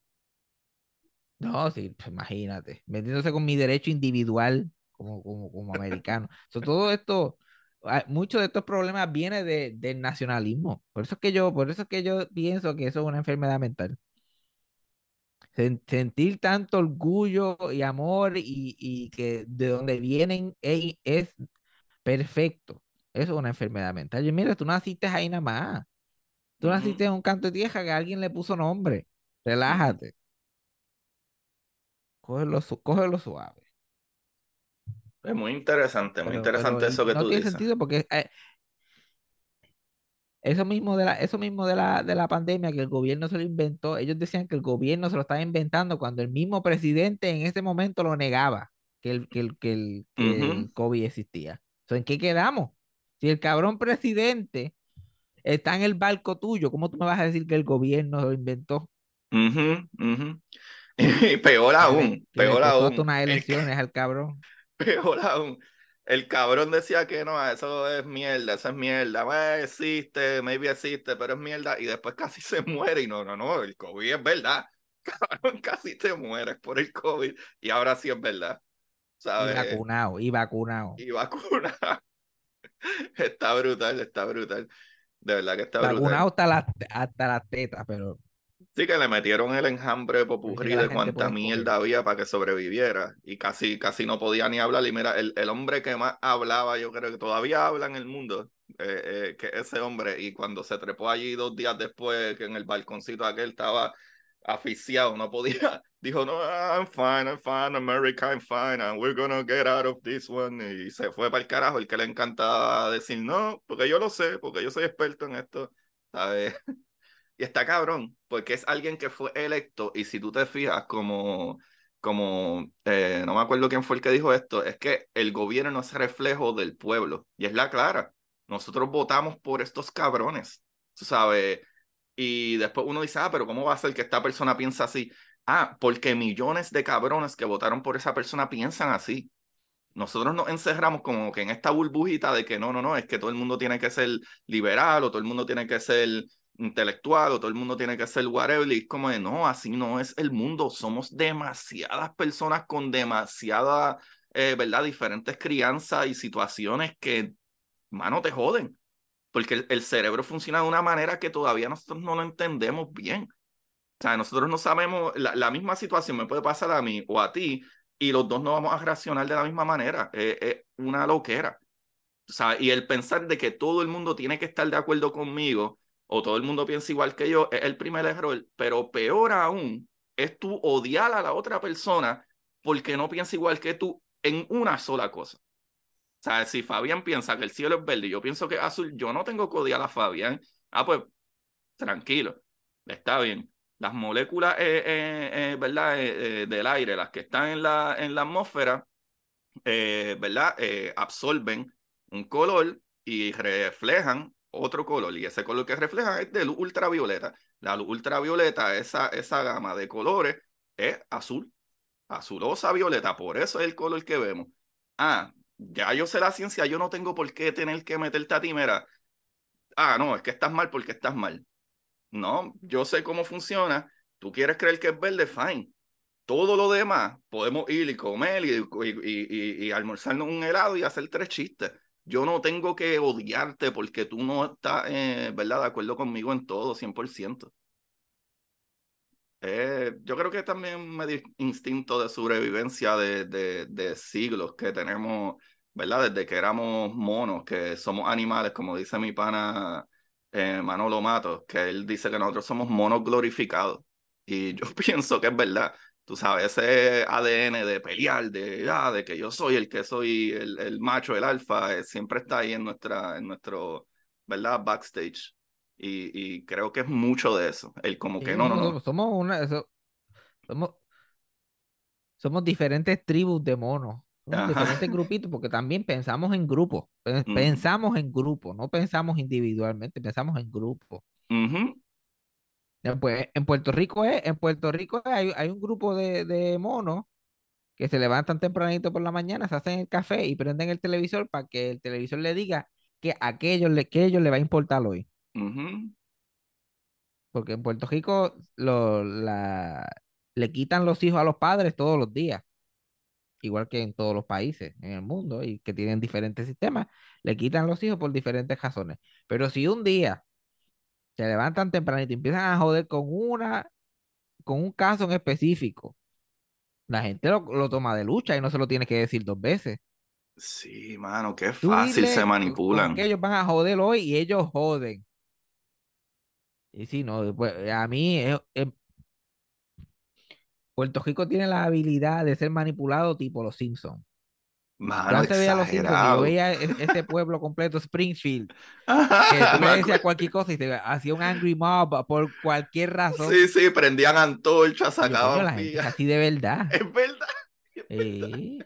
No, sí, pues imagínate, metiéndose con mi derecho individual como, como, como americano. todo esto, ah, muchos de estos problemas vienen de, del nacionalismo. Por eso es que yo, por eso es que yo pienso que eso es una enfermedad mental sentir tanto orgullo y amor y, que de donde vienen es, perfecto. Eso es una enfermedad mental. Yo, mira, tú naciste ahí nada más. Tú naciste en un canto de tierra que alguien le puso nombre. Relájate. Cógelo, su- cógelo suave. Es muy interesante, muy Pero, interesante eso que no tú tiene dices. sentido porque eh, eso mismo de la, eso mismo de la, de la pandemia que el gobierno se lo inventó, ellos decían que el gobierno se lo estaba inventando cuando el mismo presidente en ese momento lo negaba que el, que el, que el, que el COVID existía. Entonces, ¿en qué quedamos? Si el cabrón presidente está en el barco tuyo, ¿cómo tú me vas a decir que el gobierno lo inventó? ujú. Y peor aún, peor aún, unas el, elecciones al cabrón. peor aún. El cabrón decía que no, eso es mierda, eso es mierda. Bueno, existe, maybe existe, pero es mierda. Y después casi se muere. Y no, no, no, el COVID es verdad. Cabrón, casi te mueres por el COVID. Y ahora sí es verdad. Y ¿Sabes? vacunado, y vacunado. Y vacuna. Está brutal, está brutal. De verdad que está brutal. Vacunado hasta las hasta las tetas, pero Sí, que le metieron el enjambre popurrí de cuánta mierda había para que sobreviviera y casi, casi no podía ni hablar. Y mira, el, el hombre que más hablaba, yo creo que todavía habla en el mundo, eh, eh, que ese hombre, y cuando se trepó allí dos días después, que en el balconcito aquel estaba asfixiado, no podía, dijo, no, I'm fine, I'm fine, America, I'm fine, and we're gonna get out of this one. Y se fue para el carajo, el que le encantaba decir, no, porque yo lo sé, porque yo soy experto en esto, ¿sabes? Está cabrón, porque es alguien que fue electo y si tú te fijas como, como eh, no me acuerdo quién fue el que dijo esto, es que el gobierno no es reflejo del pueblo y es la clara. Nosotros votamos por estos cabrones, tú sabes, y después uno dice, ah, pero ¿cómo va a ser que esta persona piensa así? Ah, porque millones de cabrones que votaron por esa persona piensan así. Nosotros nos encerramos como que en esta burbujita de que no, no, no, es que todo el mundo tiene que ser liberal o todo el mundo tiene que ser intelectual o todo el mundo tiene que ser whatever y es como de no, así no es el mundo, somos demasiadas personas con demasiada, eh, ¿verdad? Diferentes crianzas y situaciones que, mano, te joden, porque el, cerebro funciona de una manera que todavía nosotros no lo entendemos bien. O sea, nosotros no sabemos, la, la misma situación me puede pasar a mí o a ti y los dos no vamos a reaccionar de la misma manera, es, es una loquera. O sea, y el pensar de que todo el mundo tiene que estar de acuerdo conmigo o todo el mundo piensa igual que yo es el primer error, pero peor aún es tú odiar a la otra persona porque no piensa igual que tú en una sola cosa. O sea, si Fabián piensa que el cielo es verde y yo pienso que es azul, yo no tengo que odiar a Fabián. Ah, pues tranquilo, está bien. Las moléculas, eh, eh, eh, ¿verdad? Del aire, las que están en la, en la atmósfera, ¿verdad? absorben un color y reflejan otro color. Y ese color que reflejan es de luz ultravioleta. La luz ultravioleta, esa, esa gama de colores, es azul, azulosa, violeta. Por eso es el color que vemos. Ah, ya yo sé la ciencia, yo no tengo por qué tener que meterte a ti, mira. Ah, no, es que estás mal porque estás mal. No, yo sé cómo funciona. Tú quieres creer que es verde, fine. Todo lo demás, podemos ir y comer y, y, y, y almorzarnos un helado y hacer tres chistes. Yo no tengo que odiarte porque tú no estás, eh, ¿verdad?, de acuerdo conmigo en todo, 100%. Eh, yo creo que también medio instinto de sobrevivencia de, de, de, siglos que tenemos, ¿verdad? Desde que éramos monos, que somos animales, como dice mi pana eh, Manolo Matos, que él dice que nosotros somos monos glorificados. Y yo pienso que es verdad. Tú sabes, ese ADN de pelear, de, ah, de que yo soy el que soy el, el macho, el alfa, eh, siempre está ahí en, nuestra, en nuestro, ¿verdad? Backstage. Y, y, creo que es mucho de eso. El como Sí, que no, no, no. Somos una, so- somos, somos diferentes tribus de monos. Somos diferentes grupitos porque también pensamos en grupos. Pe- Ujú. Pensamos en grupos, no pensamos individualmente, pensamos en grupos. Ujú. Ya, Pues en Puerto Rico es, en Puerto Rico hay, hay un grupo de, de monos que se levantan tempranito por la mañana, se hacen el café y prenden el televisor para que el televisor le diga que le, que ellos le va a importar hoy. Porque en Puerto Rico lo, la, le quitan los hijos a los padres todos los días, igual que en todos los países en el mundo y que tienen diferentes sistemas, le quitan los hijos por diferentes razones. Pero si un día se levantan tempranito y empiezan a joder con una, con un caso en específico, la gente lo, lo toma de lucha y no se lo tiene que decir dos veces. Sí, mano, qué fácil se manipulan. que ellos van a joder hoy y ellos joden. Y sí, no, pues a mí es, es- Puerto Rico tiene la habilidad de ser manipulado tipo los Simpsons. Yo Mano, antes veía los Simpsons yo veía e- ese pueblo completo, Springfield, que tú le decías cualquier cosa y te hacía un angry mob por cualquier razón. Sí, sí, prendían antorchas, yo, sacaban la gente así de verdad. Es verdad. Eh,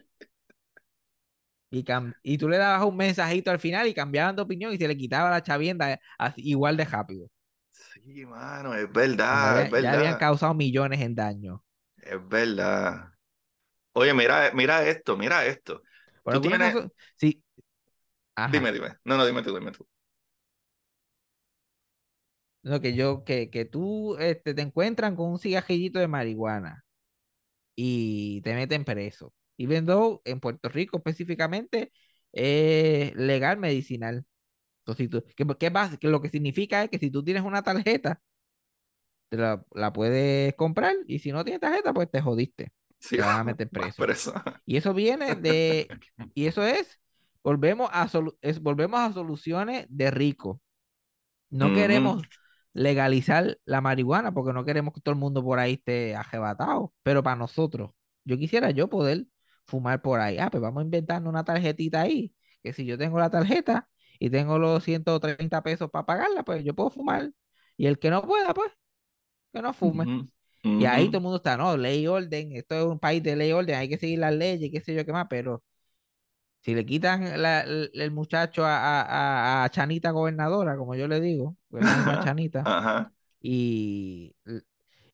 Y, y tú le dabas un mensajito al final y cambiaban de opinión y se le quitaba la chavienda así, igual de rápido. Sí, mano, es verdad, es ya habían causado millones en daño. Es verdad. Oye, mira, mira esto, mira esto. Por Tú tienes. razón, sí, ajá. Dime, dime. No, no, dime tú, dime tú. No, que yo, que, que tú este, te encuentran con un cigajillito de marihuana y te meten preso. Y vendo en Puerto Rico específicamente es legal medicinal. Entonces, si tú, que, que que lo que significa es que si tú tienes una tarjeta, te la, la puedes comprar y si no tienes tarjeta, pues te jodiste. Sí, Te van a meter vas preso. preso. Y eso viene de, y eso es, volvemos a, solu- es, volvemos a soluciones de rico. No queremos legalizar la marihuana porque no queremos que todo el mundo por ahí esté ajebatado. Pero para nosotros, yo quisiera yo poder fumar por ahí. Ah, pues vamos a inventarnos una tarjetita ahí. Que si yo tengo la tarjeta y tengo los 130 pesos para pagarla, pues yo puedo fumar. Y el que no pueda, pues, que no fume. Ujú, Y ahí todo el mundo está, no, ley y orden, esto es un país de ley y orden, hay que seguir las leyes, qué sé yo qué más, pero si le quitan la- el, el muchacho a, a- a- Chanita gobernadora, como yo le digo, pues misma Chanita, Ajá. y,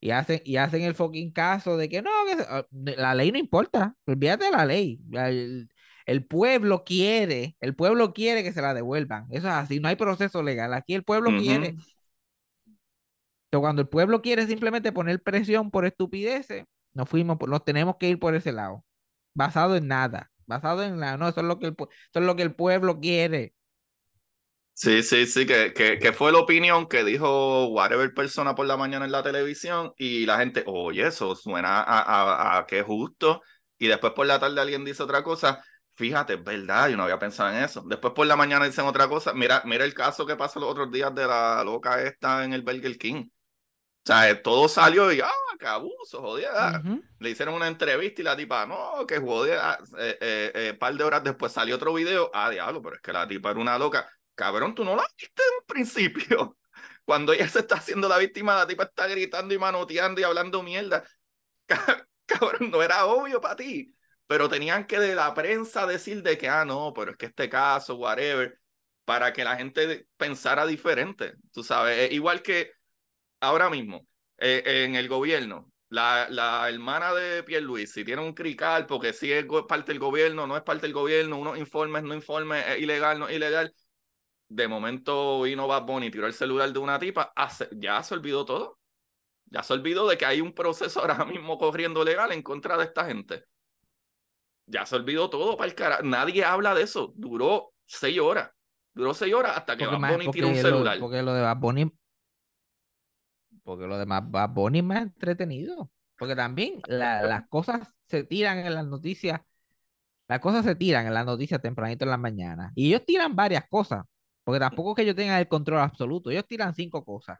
y hacen, y hacen el fucking caso de que no, que ah, la ley no importa, olvídate de la ley. El, el pueblo quiere, el pueblo quiere que se la devuelvan. Eso es así, no hay proceso legal. Aquí el pueblo quiere. Pero cuando el pueblo quiere simplemente poner presión por estupideces, nos fuimos, nos tenemos que ir por ese lado. Basado en nada. Basado en nada. No, eso es lo que el, eso es lo que el pueblo quiere. Sí, sí, sí, que, que, que fue la opinión que dijo whatever persona por la mañana en la televisión y la gente, oye, eso suena a, a, que justo y después por la tarde alguien dice otra cosa, fíjate, es verdad, yo no había pensado en eso. Después por la mañana dicen otra cosa, mira, mira el caso que pasa los otros días de la loca esta en el Burger King. O sea, eh, todo salió y, ah, qué abuso, jodida. Ujú. Le hicieron una entrevista y la tipa, no, que jodida. Eh, eh, eh, par de horas después salió otro video, ah, diablo, pero es que la tipa era una loca. Cabrón, tú no la viste en principio. Cuando ella se está haciendo la víctima, la tipa está gritando y manoteando y hablando mierda. Ca- Cabrón, no era obvio para ti. Pero tenían que de la prensa decir de que, ah, no, pero es que este caso, whatever, para que la gente pensara diferente. Tú sabes, igual que ahora mismo, eh, en el gobierno, la, la hermana de Pierluisi tiene un crical porque si es parte del gobierno, no es parte del gobierno, unos informes, no informes, es ilegal, no es ilegal. De momento vino Bad Bunny, tiró el celular de una tipa, hace- ya se olvidó todo. Ya se olvidó de que hay un proceso ahora mismo corriendo legal en contra de esta gente. Ya se olvidó todo para el cara. Nadie habla de eso. Duró seis horas. Duró seis horas hasta que Porque, Bad Bunny tiró un lo, celular. porque lo de Bad Bunny, porque lo de Bad Bad Bunny más entretenido. Porque también la- las cosas se tiran en las noticias, las cosas se tiran en las noticias tempranito en la mañana. Y ellos tiran varias cosas, porque tampoco es que ellos tengan el control absoluto. Ellos tiran cinco cosas.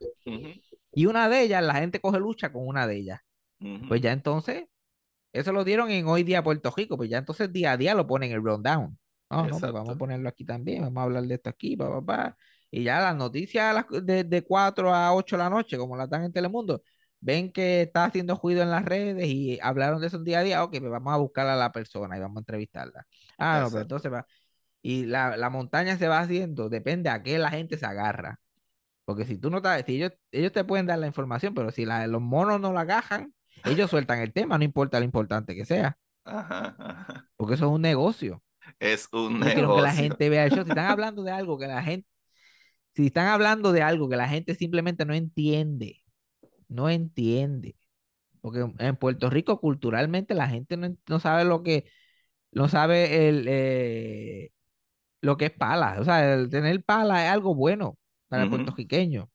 Y una de ellas, la gente coge lucha con una de ellas. Pues ya entonces, eso lo dieron en Hoy Día Puerto Rico, pues ya entonces día a día lo ponen en el rundown. No, no, pues vamos a ponerlo aquí también, vamos a hablar de esto aquí, pa, pa, pa. Y ya las noticias las- de, de 4 a 8 de la noche, como la dan en Telemundo, ven que está haciendo ruido en las redes y hablaron de eso un día a día, ok, pues vamos a buscar a la persona y vamos a entrevistarla. Ah, no, pero Exacto. entonces va. Y la, la montaña se va haciendo, depende a qué la gente se agarra. Porque si tú no estás, si ellos, ellos te pueden dar la información, pero si la- los monos no la agarran, ellos sueltan el tema, no importa lo importante que sea, Ajá, ajá. porque eso es un negocio. Es un Ellos quieren que la negocio. gente vea el show. Si están hablando de algo que la gente, si están hablando de algo que la gente simplemente no entiende, no entiende. Porque en Puerto Rico culturalmente la gente no, no sabe lo que, no sabe el, eh, lo que es pala. O sea, el tener pala es algo bueno para el Ujú. puertorriqueño.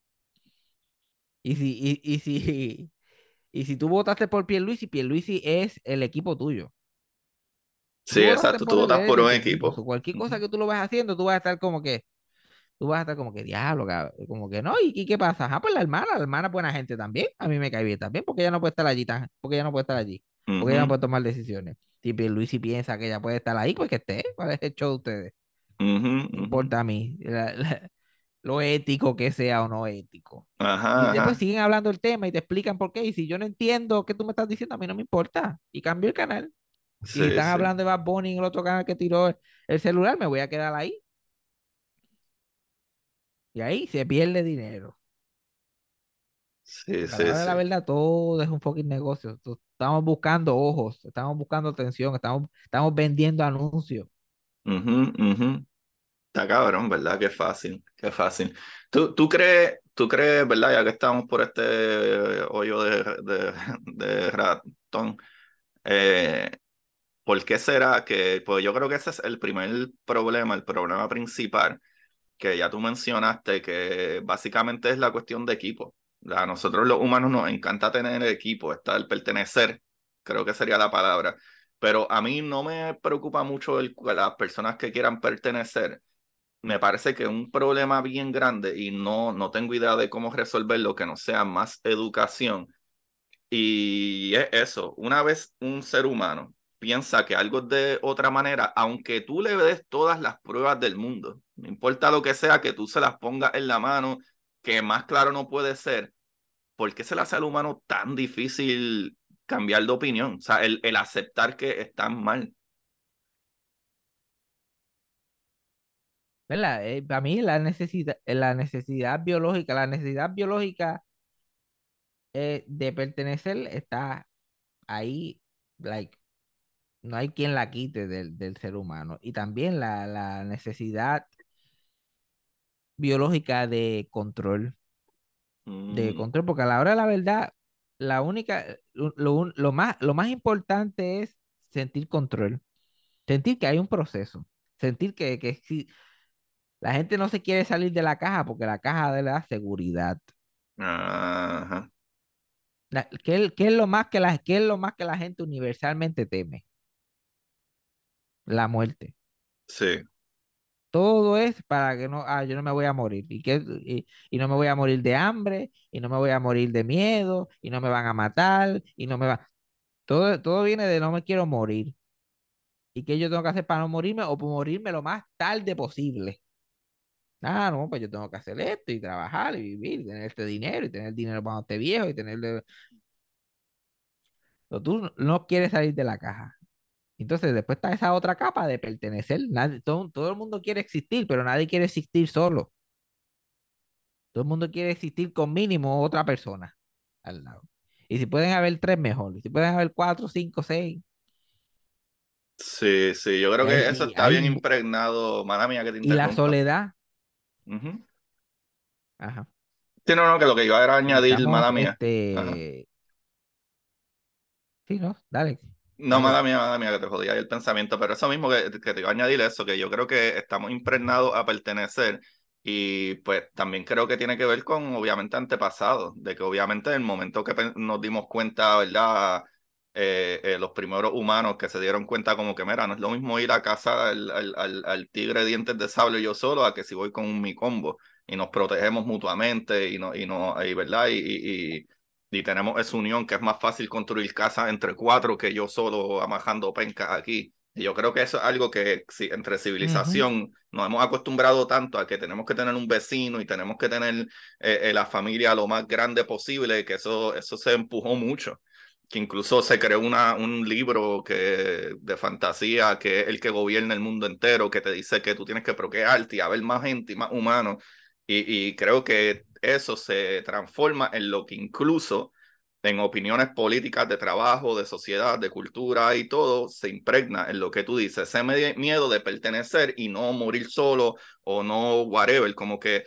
Y si, y, y si, y si tú votaste por Pierluisi, Pierluisi es el equipo tuyo. Sí, exacto. Tú por votas por de un equipo. cualquier cosa que tú lo vayas haciendo, tú vas a estar como que, tú vas a estar como que diablo, como que no, ¿y, y qué pasa? Ah, pues la hermana, la hermana es buena gente también, a mí me cae bien también, porque ella no puede estar allí, tan, porque ella no puede estar allí, porque ella no puede tomar decisiones. Si Luis piensa que ella puede estar ahí, pues que esté, ¿cuál es el show de ustedes? ujú, Me ujú. importa a mí, la- la- lo ético que sea o no ético. Y después ajá. siguen hablando del tema y te explican por qué, y si yo no entiendo qué tú me estás diciendo, a mí no me importa, y cambio el canal. Si están sí. hablando de Bad Bunny en el otro canal que tiró el celular, me voy a quedar ahí. Y ahí se pierde dinero. Sí, la sí, sí. la verdad todo es un fucking negocio. Estamos buscando ojos, estamos buscando atención, estamos, estamos vendiendo anuncios. Ujú, ujú. Está cabrón, ¿verdad? Qué fácil, qué fácil. ¿Tú, tú crees, tú crees, ¿verdad? Ya que estamos por este hoyo de, de, de ratón, eh, ¿por qué será que, pues yo creo que ese es el primer problema, el problema principal, que ya tú mencionaste, que básicamente es la cuestión de equipo. A nosotros los humanos nos encanta tener equipo, estar, pertenecer, creo que sería la palabra. Pero a mí no me preocupa mucho el, las personas que quieran pertenecer me parece que es un problema bien grande y no, no tengo idea de cómo resolverlo que no sea más educación. Y es eso, una vez un ser humano piensa que algo es de otra manera, aunque tú le des todas las pruebas del mundo, no importa lo que sea, que tú se las pongas en la mano, que más claro no puede ser, ¿por qué se le hace al humano tan difícil cambiar de opinión? O sea, el, el aceptar que están mal. ¿Verdad? Eh, para mí la necesidad, la necesidad biológica, la necesidad biológica eh, de pertenecer está ahí, like, no hay quien la quite del, del ser humano. Y también la, la necesidad biológica de control, de Mm, control, porque a la hora de la verdad, la única, lo, lo- más, lo más importante es sentir control, sentir que hay un proceso, sentir que, que si la gente no se quiere salir de la caja porque la caja le da seguridad. ajá, La- ¿qué, es qué es lo más que la, qué es lo más que la gente universalmente teme? La muerte. sí. Todo es para que no, ah, yo no me voy a morir. Y, que, y, no me voy a morir de hambre, y no me voy a morir de miedo, y no me van a matar, y no me va. Todo, todo viene de no me quiero morir. ¿Y qué yo tengo que hacer para no morirme o por morirme lo más tarde posible? Ah, no, pues yo tengo que hacer esto y trabajar y vivir, y tener este dinero y tener dinero cuando esté viejo y tener... Pero tú no quieres salir de la caja. Entonces, después está esa otra capa de pertenecer. Nadie, todo, todo el mundo quiere existir, pero nadie quiere existir solo. Todo el mundo quiere existir con mínimo otra persona al lado. Y si pueden haber tres, mejor. Y si pueden haber cuatro, cinco, seis. Sí, sí, yo creo que eso está bien impregnado, mala mía que te y la soledad. Ujú. Ajá. Sí, no, no, que lo que iba era añadir, mala Necesitamos, mía. Este. Sí, ¿no? Dale. No, dale. mala mía, mala mía, que te jodía el pensamiento, pero eso mismo que, que te iba a añadir eso, que yo creo que estamos impregnados a pertenecer y pues también creo que tiene que ver con obviamente antepasados, de que obviamente en el momento que nos dimos cuenta, ¿verdad? Eh, eh, los primeros humanos que se dieron cuenta como que, mira, no es lo mismo ir a cazar al, al, al, al tigre dientes de sable yo solo a que si voy con mi combo y nos protegemos mutuamente y no, y no, y, ¿verdad? y, y, y y tenemos esa unión que es más fácil construir casas entre cuatro que yo solo amajando pencas aquí. Y yo creo que eso es algo que si, entre civilización nos hemos acostumbrado tanto a que tenemos que tener un vecino y tenemos que tener eh, eh, la familia lo más grande posible, que eso, eso se empujó mucho. Que incluso se creó una, un libro que, de fantasía que es el que gobierna el mundo entero, que te dice que tú tienes que procrearte y haber más gente y más humanos. Y, y creo que eso se transforma en lo que incluso en opiniones políticas de trabajo, de sociedad, de cultura y todo, se impregna en lo que tú dices, ese miedo de pertenecer y no morir solo o no whatever, como que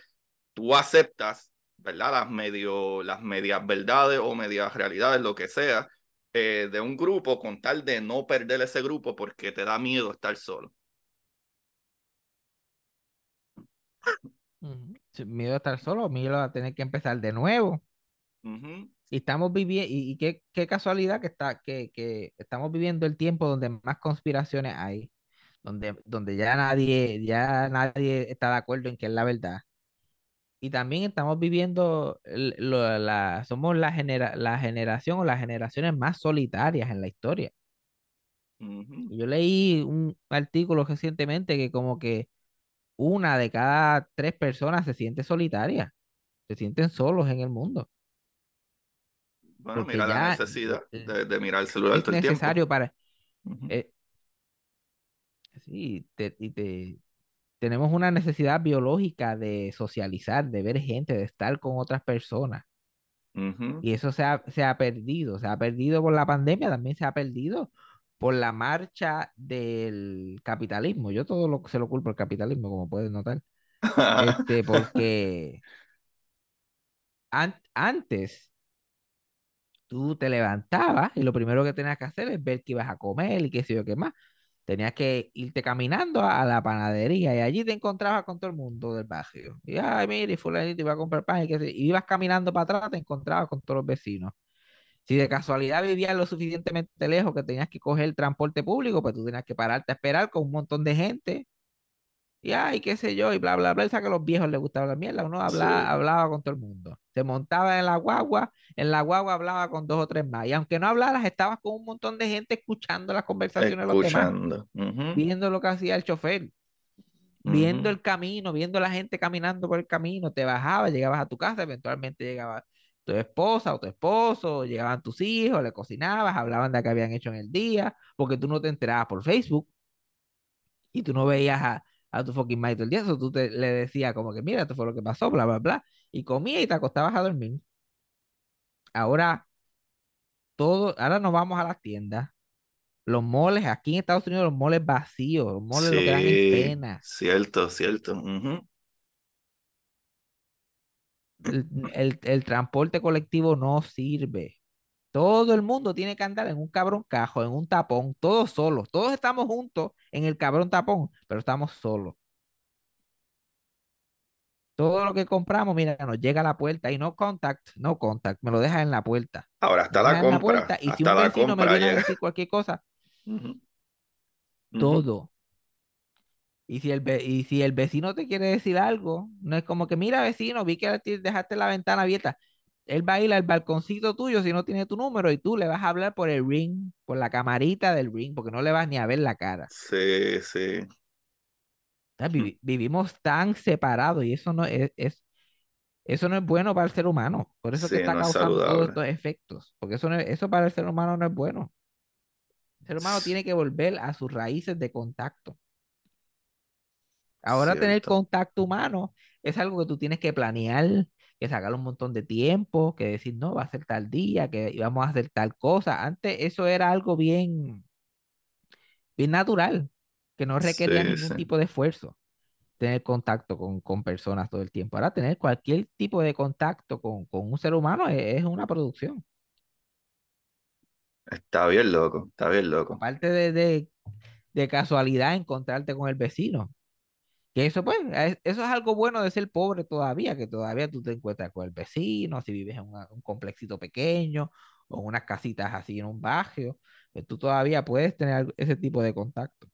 tú aceptas, ¿verdad? Las, medio, las medias verdades o medias realidades, lo que sea, eh, de un grupo con tal de no perder ese grupo porque te da miedo estar solo. Miedo a estar solo, miedo a tener que empezar de nuevo. Uh -huh. Y estamos viviendo, y, y qué, qué casualidad que está, que, que estamos viviendo el tiempo donde más conspiraciones hay, donde, donde ya nadie, ya nadie está de acuerdo en que es la verdad. Y también estamos viviendo, lo- la, somos la, genera, la generación o las generaciones más solitarias en la historia. Yo leí un artículo recientemente que como que una de cada tres personas se siente solitaria, se sienten solos en el mundo, Bueno, mira la necesidad eh, de, de mirar el celular es todo el tiempo. necesario para, eh, sí, te- y te, tenemos una necesidad biológica de socializar, de ver gente, de estar con otras personas. Y eso se ha, se ha perdido, se ha perdido por la pandemia, también se ha perdido por la marcha del capitalismo. Yo todo lo se lo culpo al capitalismo, como puedes notar. Este, porque an- antes tú te levantabas y lo primero que tenías que hacer es ver qué ibas a comer y qué sé yo qué más. Tenías que irte caminando a, la panadería y allí te encontrabas con todo el mundo del barrio. Y ay, mire, fulanito iba a comprar pan y qué sé. Y ibas caminando para atrás, te encontrabas con todos los vecinos. Si de casualidad vivías lo suficientemente lejos que tenías que coger el transporte público, pues tú tenías que pararte a esperar con un montón de gente. Y ay, qué sé yo, y bla, bla, bla. Y que a los viejos les gustaba la mierda. Uno hablaba, Sí, hablaba con todo el mundo. Se montaba en la guagua, en la guagua hablaba con dos o tres más. Y aunque no hablaras, estabas con un montón de gente escuchando las conversaciones de los demás, escuchando. Viendo lo que hacía el chofer, viendo el camino, viendo la gente caminando por el camino. Te bajabas, llegabas a tu casa, eventualmente llegaba tu esposa o tu esposo, llegaban tus hijos, le cocinabas, hablaban de qué habían hecho en el día, porque tú no te enterabas por Facebook y tú no veías a, a tu fucking madre todo el día, eso tú te, le decías como que mira, esto fue lo que pasó, bla, bla, bla, y comías y te acostabas a dormir. Ahora todo, ahora nos vamos a las tiendas, los moles, aquí en Estados Unidos los moles vacíos, los moles lo que dan es Sí, pena. cierto, cierto. El, el, el transporte colectivo no sirve. Todo el mundo tiene que andar en un cabrón cajo, en un tapón, todos solos. Todos estamos juntos en el cabrón tapón, pero estamos solos. Todo lo que compramos, mira, nos llega a la puerta y no contact, no contact, me lo deja en la puerta. Ahora, hasta la compra, puerta y si un vecino me viene a decir cualquier cosa, todo. Y si el, ve- y si el vecino te quiere decir algo, no es como que, mira, vecino, vi que dejaste la ventana abierta. Él va a ir al balconcito tuyo si no tiene tu número y tú le vas a hablar por el ring, por la camarita del ring, porque no le vas ni a ver la cara. Sí, sí. sea, vivimos tan separados y eso no es, es- eso no es bueno para el ser humano. Por eso es que Sí, está no es causando todos estos efectos. Porque eso, no es- eso para el ser humano no es bueno. El ser humano tiene que volver a sus raíces de contacto. Ahora tener contacto humano es algo que tú tienes que planear, que sacar un montón de tiempo, que decir, no, va a ser tal día, que vamos a hacer tal cosa. Antes eso era algo bien, bien natural, que no requería Sí, ningún sí. tipo de esfuerzo. tener contacto con, con personas todo el tiempo. Ahora, tener cualquier tipo de contacto con, con un ser humano es, es una producción. Está bien loco, está bien loco. Aparte de, de, de casualidad encontrarte con el vecino. Que eso, pues, es- eso es algo bueno de ser pobre todavía, que todavía tú te encuentras con el vecino, si vives en una- un complexito pequeño o en unas casitas así en un barrio, pues tú todavía puedes tener ese tipo de contacto.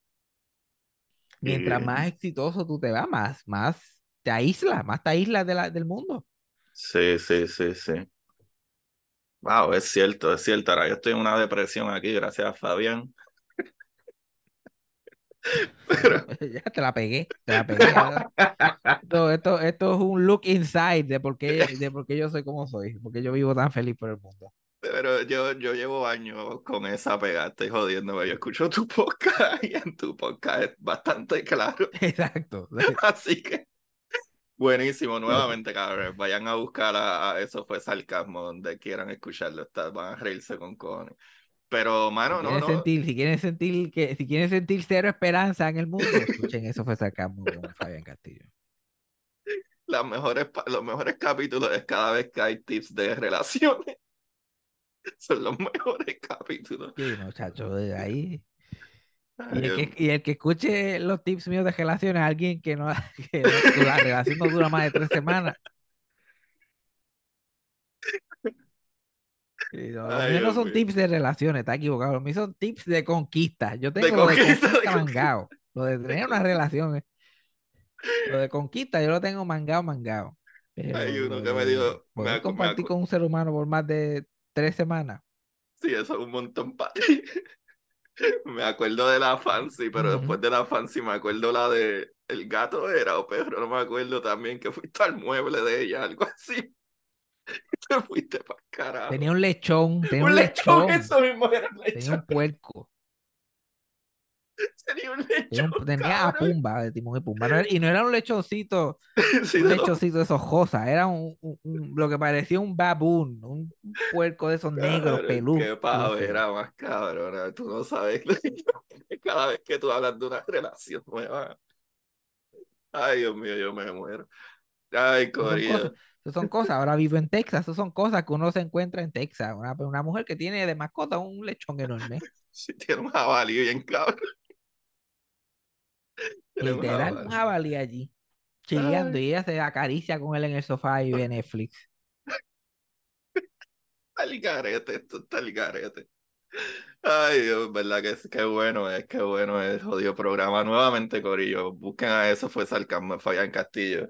Mientras más exitoso tú te vas, más, más te aíslas, más te aíslas de la- del mundo. sí, sí, sí, sí. Wow, es cierto, es cierto. Ahora yo estoy en una depresión aquí, gracias a Fabián. Pero Ya te la pegué, te la pegué. Esto, esto, esto es un look inside de por qué, de por qué yo soy como soy, porque yo vivo tan feliz por el mundo. Pero yo, yo llevo años con esa pegada, estoy jodiéndome. Yo escucho tu podcast y en tu podcast es bastante claro. Exacto. Así que, buenísimo, nuevamente, cabrón. Vayan a buscar a, a Eso fue sarcasmo, donde quieran escucharlo. Está, van a reírse con cojones. Pero, Si mano, no, no. sentir, si quieren sentir que, si quieren sentir cero esperanza en el mundo, escuchen eso fue sarcasmo con Fabián Castillo. Las mejores, los mejores capítulos es cada vez que hay tips de relaciones. Son los mejores capítulos. Sí, muchachos, de ahí. Y el que, y el que escuche los tips míos de relaciones, alguien que no, que no- que la relación no dura más de tres semanas. Y no, los ay, míos no son tips de relaciones, está equivocado. Los míos son tips de conquista. Yo De tengo lo de conquista, de conquista mangado. Lo de tener una relación, eh. lo de conquista, yo lo tengo mangado, mangado. Pero Hay uno que me dio. Me, acu- con un ser humano por más de tres semanas. Sí, eso es un montón para Me acuerdo de la fancy, pero después de la fancy me acuerdo la de el gato era o perro, no me acuerdo también que fuiste al mueble de ella, algo así. Te fuiste para carajo. Tenía un lechón, tenía un un lechón, lechón, eso mismo era un tenía lechón. un puerco, Tenía un tenía, lechón, un- tenía a cabrón. Pumba de Timón y Pumba. No era- y no era un lechoncito, Sí, un lechoncito de esos cosas, era un, lo que parecía un baboon, un puerco de esos negros Cabrón, peludos. Qué pavera más cabrona. Tú no sabes. Cada vez que tú hablas de una relación nueva. Ay, Dios mío, yo me muero. Ay, Corillo. Esas son cosas. Ahora vivo en Texas, esas son cosas que uno se encuentra en Texas. Una, una mujer que tiene de mascota un lechón enorme. Si tiene un jabalí bien cabrón. Literal, un jabalí. allí, chileando, Ay. y ella se acaricia con él en el sofá y ve Netflix. Está el garete, esto está el garete. Ay, Dios, verdad que es que bueno es, qué bueno es, jodido programa. Nuevamente, Corillo, busquen a eso, fue Sarcasmo, Fabián Castillo.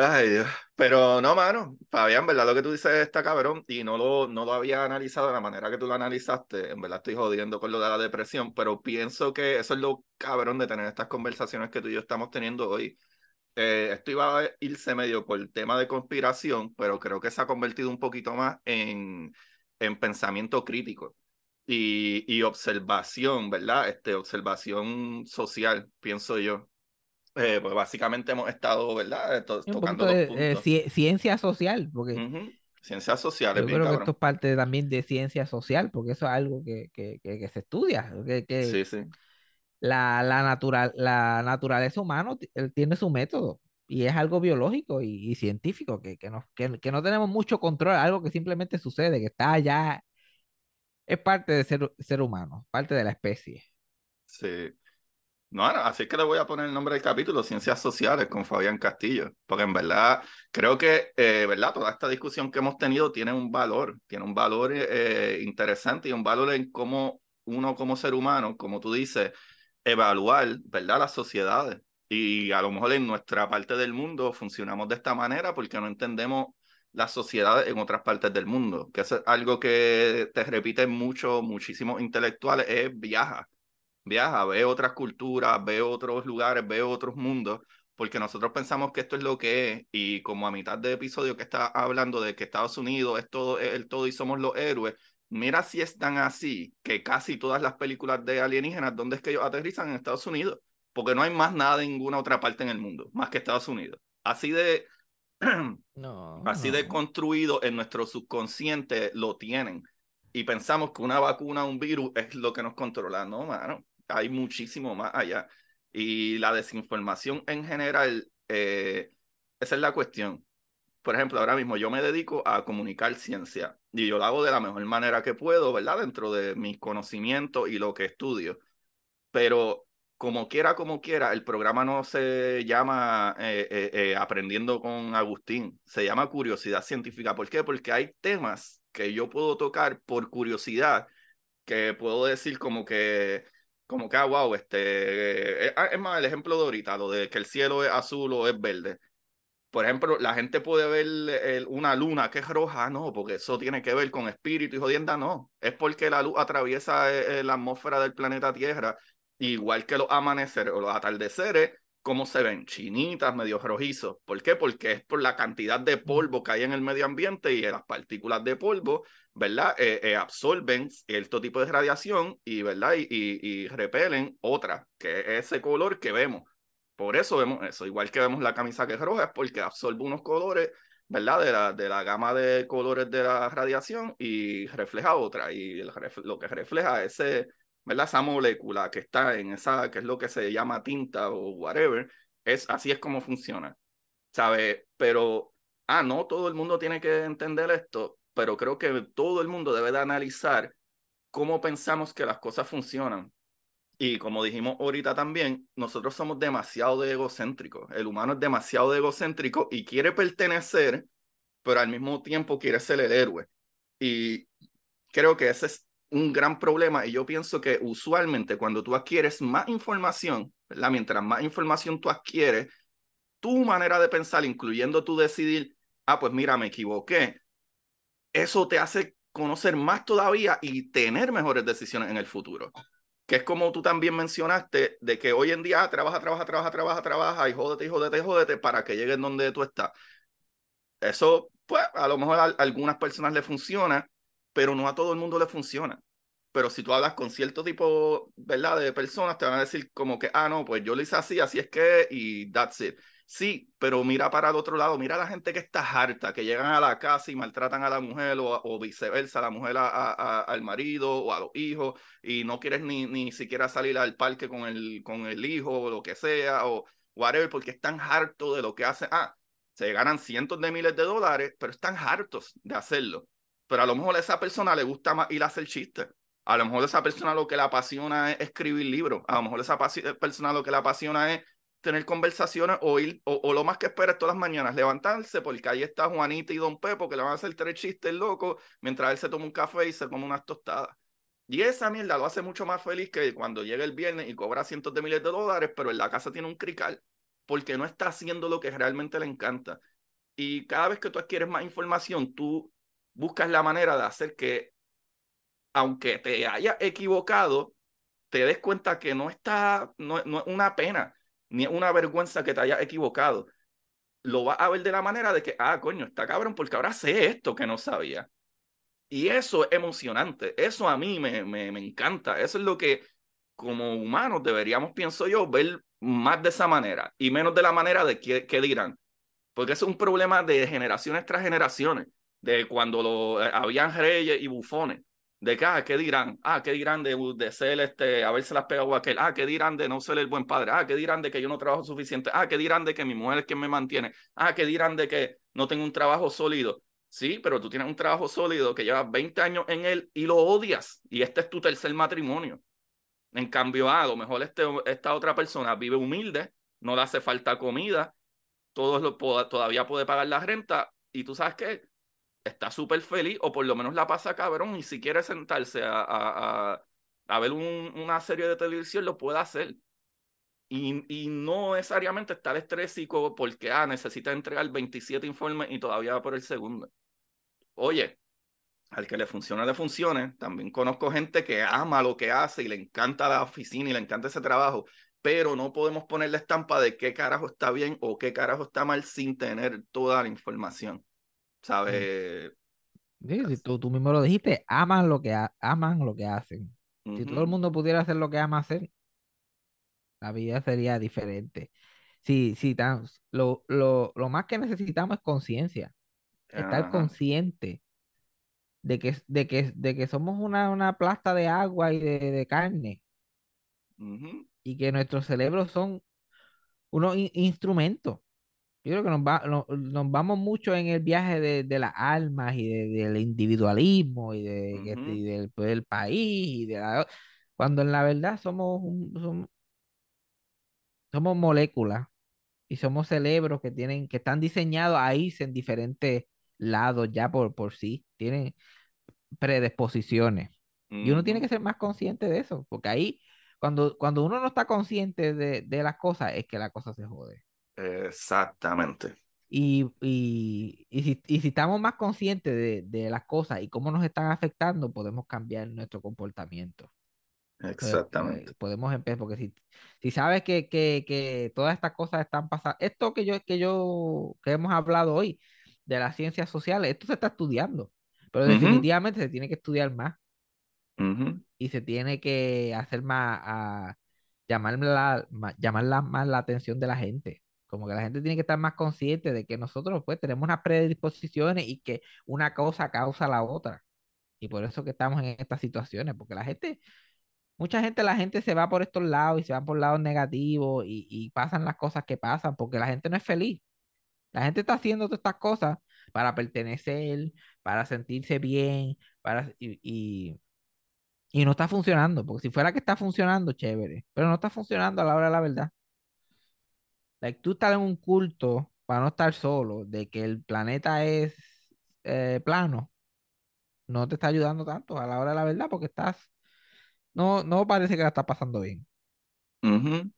Ay, Dios. Pero no, mano, Fabián, ¿verdad? Lo que tú dices está cabrón y no lo, no lo había analizado de la manera que tú lo analizaste. En verdad estoy jodiendo con lo de la depresión, pero pienso que eso es lo cabrón de tener estas conversaciones que tú y yo estamos teniendo hoy. Eh, esto iba a irse medio por el tema de conspiración, pero creo que se ha convertido un poquito más en, en pensamiento crítico y, y observación, ¿verdad? Este, observación social, pienso yo. Eh, pues básicamente hemos estado, ¿verdad? To- un tocando los de eh, puntos. ciencia social, porque Ujú. Ciencias sociales, yo bien creo que esto es parte también de ciencia social, porque eso es algo que, que, que, que se estudia, que, que Sí, sí. la, la, natural, la naturaleza humana tiene su método y es algo biológico y, y científico que, que, no, que, que no tenemos mucho control, algo que simplemente sucede, que está allá, es parte del ser, ser humano, parte de la especie. Sí. No, así que le voy a poner el nombre del capítulo, Ciencias Sociales, con Fabián Castillo, porque en verdad creo que, eh, ¿verdad? Toda esta discusión que hemos tenido tiene un valor, tiene un valor eh, interesante y un valor en cómo uno como ser humano, como tú dices, evaluar, ¿verdad? Las sociedades. Y a lo mejor en nuestra parte del mundo funcionamos de esta manera porque no entendemos las sociedades en otras partes del mundo, que es algo que te repiten mucho, muchísimos intelectuales, es viaja viaja, ve otras culturas, ve otros lugares, ve otros mundos, porque nosotros pensamos que esto es lo que es, y como a mitad de episodio que está hablando de que Estados Unidos es todo, es el todo y somos los héroes, mira si es tan así que casi todas las películas de alienígenas, ¿dónde es que ellos aterrizan? En Estados Unidos, porque no hay más nada en ninguna otra parte en el mundo, más que Estados Unidos. Así de... No, Así de construido en nuestro subconsciente lo tienen. Y pensamos que una vacuna, un virus, es lo que nos controla. No, mano. Hay muchísimo más allá. Y la desinformación en general, eh, esa es la cuestión. Por ejemplo, ahora mismo yo me dedico a comunicar ciencia y yo lo hago de la mejor manera que puedo, ¿verdad? Dentro de mis conocimientos y lo que estudio. Pero como quiera, como quiera, el programa no se llama eh, eh, Aprendiendo con Agustín, se llama Curiosidad Científica. ¿Por qué? Porque hay temas que yo puedo tocar por curiosidad, que puedo decir como que, como que, ah, wow, este, eh, ah, es más, el ejemplo de ahorita, lo de que el cielo es azul o es verde. Por ejemplo, la gente puede ver el- una luna que es roja, no, porque eso tiene que ver con espíritu y jodienda, no. Es porque la luz atraviesa eh, eh, la atmósfera del planeta Tierra igual que los amaneceres o los atardeceres, cómo se ven chinitas, medio rojizos. ¿Por qué? Porque es por la cantidad de polvo que hay en el medio ambiente y las partículas de polvo, ¿verdad? Eh, eh, absorben cierto tipo de radiación y, ¿verdad? Y, repelen otra, que es ese color que vemos. Por eso vemos eso. Igual que vemos la camisa que es roja, es porque absorbe unos colores, ¿verdad? De la, de la gama de colores de la radiación y refleja otra. Y lo que refleja ese ¿verdad? Esa molécula que está en esa, que es lo que se llama tinta o whatever, es, así es como funciona, ¿sabes? Pero, ah, no todo el mundo tiene que entender esto, pero creo que todo el mundo debe de analizar cómo pensamos que las cosas funcionan. Y como dijimos ahorita también, nosotros somos demasiado de egocéntricos. El humano es demasiado de egocéntrico y quiere pertenecer, pero al mismo tiempo quiere ser el héroe. Y creo que ese es un gran problema y yo pienso que usualmente cuando tú adquieres más información, ¿verdad? Mientras más información tú adquieres, tu manera de pensar, incluyendo tú decidir, ah, pues mira, me equivoqué, eso te hace conocer más todavía y tener mejores decisiones en el futuro. Que es como tú también mencionaste, de que hoy en día trabaja, trabaja, trabaja, trabaja, trabaja y jódete, y jódete, jódete para que llegues donde tú estás. Eso, pues, a lo mejor a algunas personas le funciona, pero no a todo el mundo le funciona. Pero si tú hablas con cierto tipo, ¿verdad? De personas, te van a decir como que, ah, no, pues yo lo hice así, así es que, y that's it. Sí, pero mira para el otro lado, mira a la gente que está harta, que llegan a la casa y maltratan a la mujer o, o viceversa, la mujer al marido o a los hijos y no quieres ni, ni siquiera salir al parque con el, con el hijo o lo que sea o whatever porque están hartos de lo que hacen. Ah, se ganan cientos de miles de dólares, pero están hartos de hacerlo pero a lo mejor a esa persona le gusta más ir a hacer chistes. A lo mejor esa persona lo que le apasiona es escribir libros. A lo mejor esa persona lo que le apasiona es tener conversaciones o, ir, o, lo más que espera es todas las mañanas levantarse porque ahí está Juanita y Don Pepo que le van a hacer tres chistes locos mientras él se toma un café y se come unas tostadas. Y esa mierda lo hace mucho más feliz que cuando llega el viernes y cobra cientos de miles de dólares, pero en la casa tiene un crical porque no está haciendo lo que realmente le encanta. Y cada vez que tú adquieres más información, tú buscas la manera de hacer que, aunque te haya equivocado, te des cuenta que no está, no, es una pena, ni una vergüenza que te haya equivocado. Lo vas a ver de la manera de que, ah, coño, está cabrón, porque ahora sé esto que no sabía. Y eso es emocionante, eso a mí me, me, me encanta, eso es lo que como humanos deberíamos, pienso yo, ver más de esa manera y menos de la manera de qué, qué dirán. Porque es un problema de generaciones tras generaciones de cuando lo, eh, habían reyes y bufones, de ah, ¿qué dirán? Ah, ¿qué dirán de, de ser este, haberse las pegado a aquel? Ah, ¿qué dirán de no ser el buen padre? Ah, ¿qué dirán de que yo no trabajo suficiente? Ah, ¿qué dirán de que mi mujer es quien me mantiene? Ah, ¿qué dirán de que no tengo un trabajo sólido? Sí, pero tú tienes un trabajo sólido que llevas 20 años en él y lo odias y este es tu tercer matrimonio. En cambio, ah, a lo mejor este, esta otra persona vive humilde, no le hace falta comida, todo lo, todavía puede pagar la renta y tú sabes qué, está súper feliz o por lo menos la pasa cabrón y si quiere sentarse a, ver una serie de televisión lo puede hacer. Y, no necesariamente estar estrésico porque ah, necesita entregar 27 informes y todavía va por el segundo. Oye, al que le funciona, le funcione. También conozco gente que ama lo que hace y le encanta la oficina y le encanta ese trabajo, pero no podemos ponerle estampa de qué carajo está bien o qué carajo está mal sin tener toda la información. ¿Sabes? Sí, tú, tú, mismo lo dijiste, aman lo que, aman lo que hacen. Si todo el mundo pudiera hacer lo que ama hacer, la vida sería diferente. Sí, sí, tan, lo, lo, lo más que necesitamos es conciencia. Estar consciente de que, de que, de que somos una, una plasta de agua y de, de carne. Y que nuestros cerebros son unos instrumentos. Yo creo que nos, va, nos vamos mucho en el viaje de, de las almas y del individualismo y, de, pues, del, país y de cuando en la verdad somos, somos, somos moléculas y somos cerebros que tienen que están diseñados a irse en diferentes lados ya por, por sí, tienen predisposiciones. Y uno tiene que ser más consciente de eso, porque ahí, cuando, cuando uno no está consciente de, de las cosas, es que la cosa se jode. Exactamente. Y, y, y, si, y si estamos más conscientes de, de, las cosas y cómo nos están afectando, podemos cambiar nuestro comportamiento. Exactamente. podemos empezar, porque si, si sabes que, que, que, todas estas cosas están pasando, esto que yo, que yo, que hemos hablado hoy de las ciencias sociales, esto se está estudiando, pero definitivamente se tiene que estudiar más. Y se tiene que hacer más, a, llamar, la, llamar más la atención de la gente. Como que la gente tiene que estar más consciente de que nosotros pues tenemos unas predisposiciones y que una cosa causa la otra. Y por eso que estamos en estas situaciones, porque la gente, mucha gente, la gente se va por estos lados y se va por lados negativos y, y pasan las cosas que pasan, porque la gente no es feliz. La gente está haciendo todas estas cosas para pertenecer, para sentirse bien, para, y, y, y no está funcionando, porque si fuera que está funcionando, chévere, pero no está funcionando a la hora de la verdad. Like, tú estás en un culto para no estar solo, de que el planeta es eh, plano. no te está ayudando tanto a la hora de la verdad porque estás, no, no parece que la estás pasando bien. Ujú.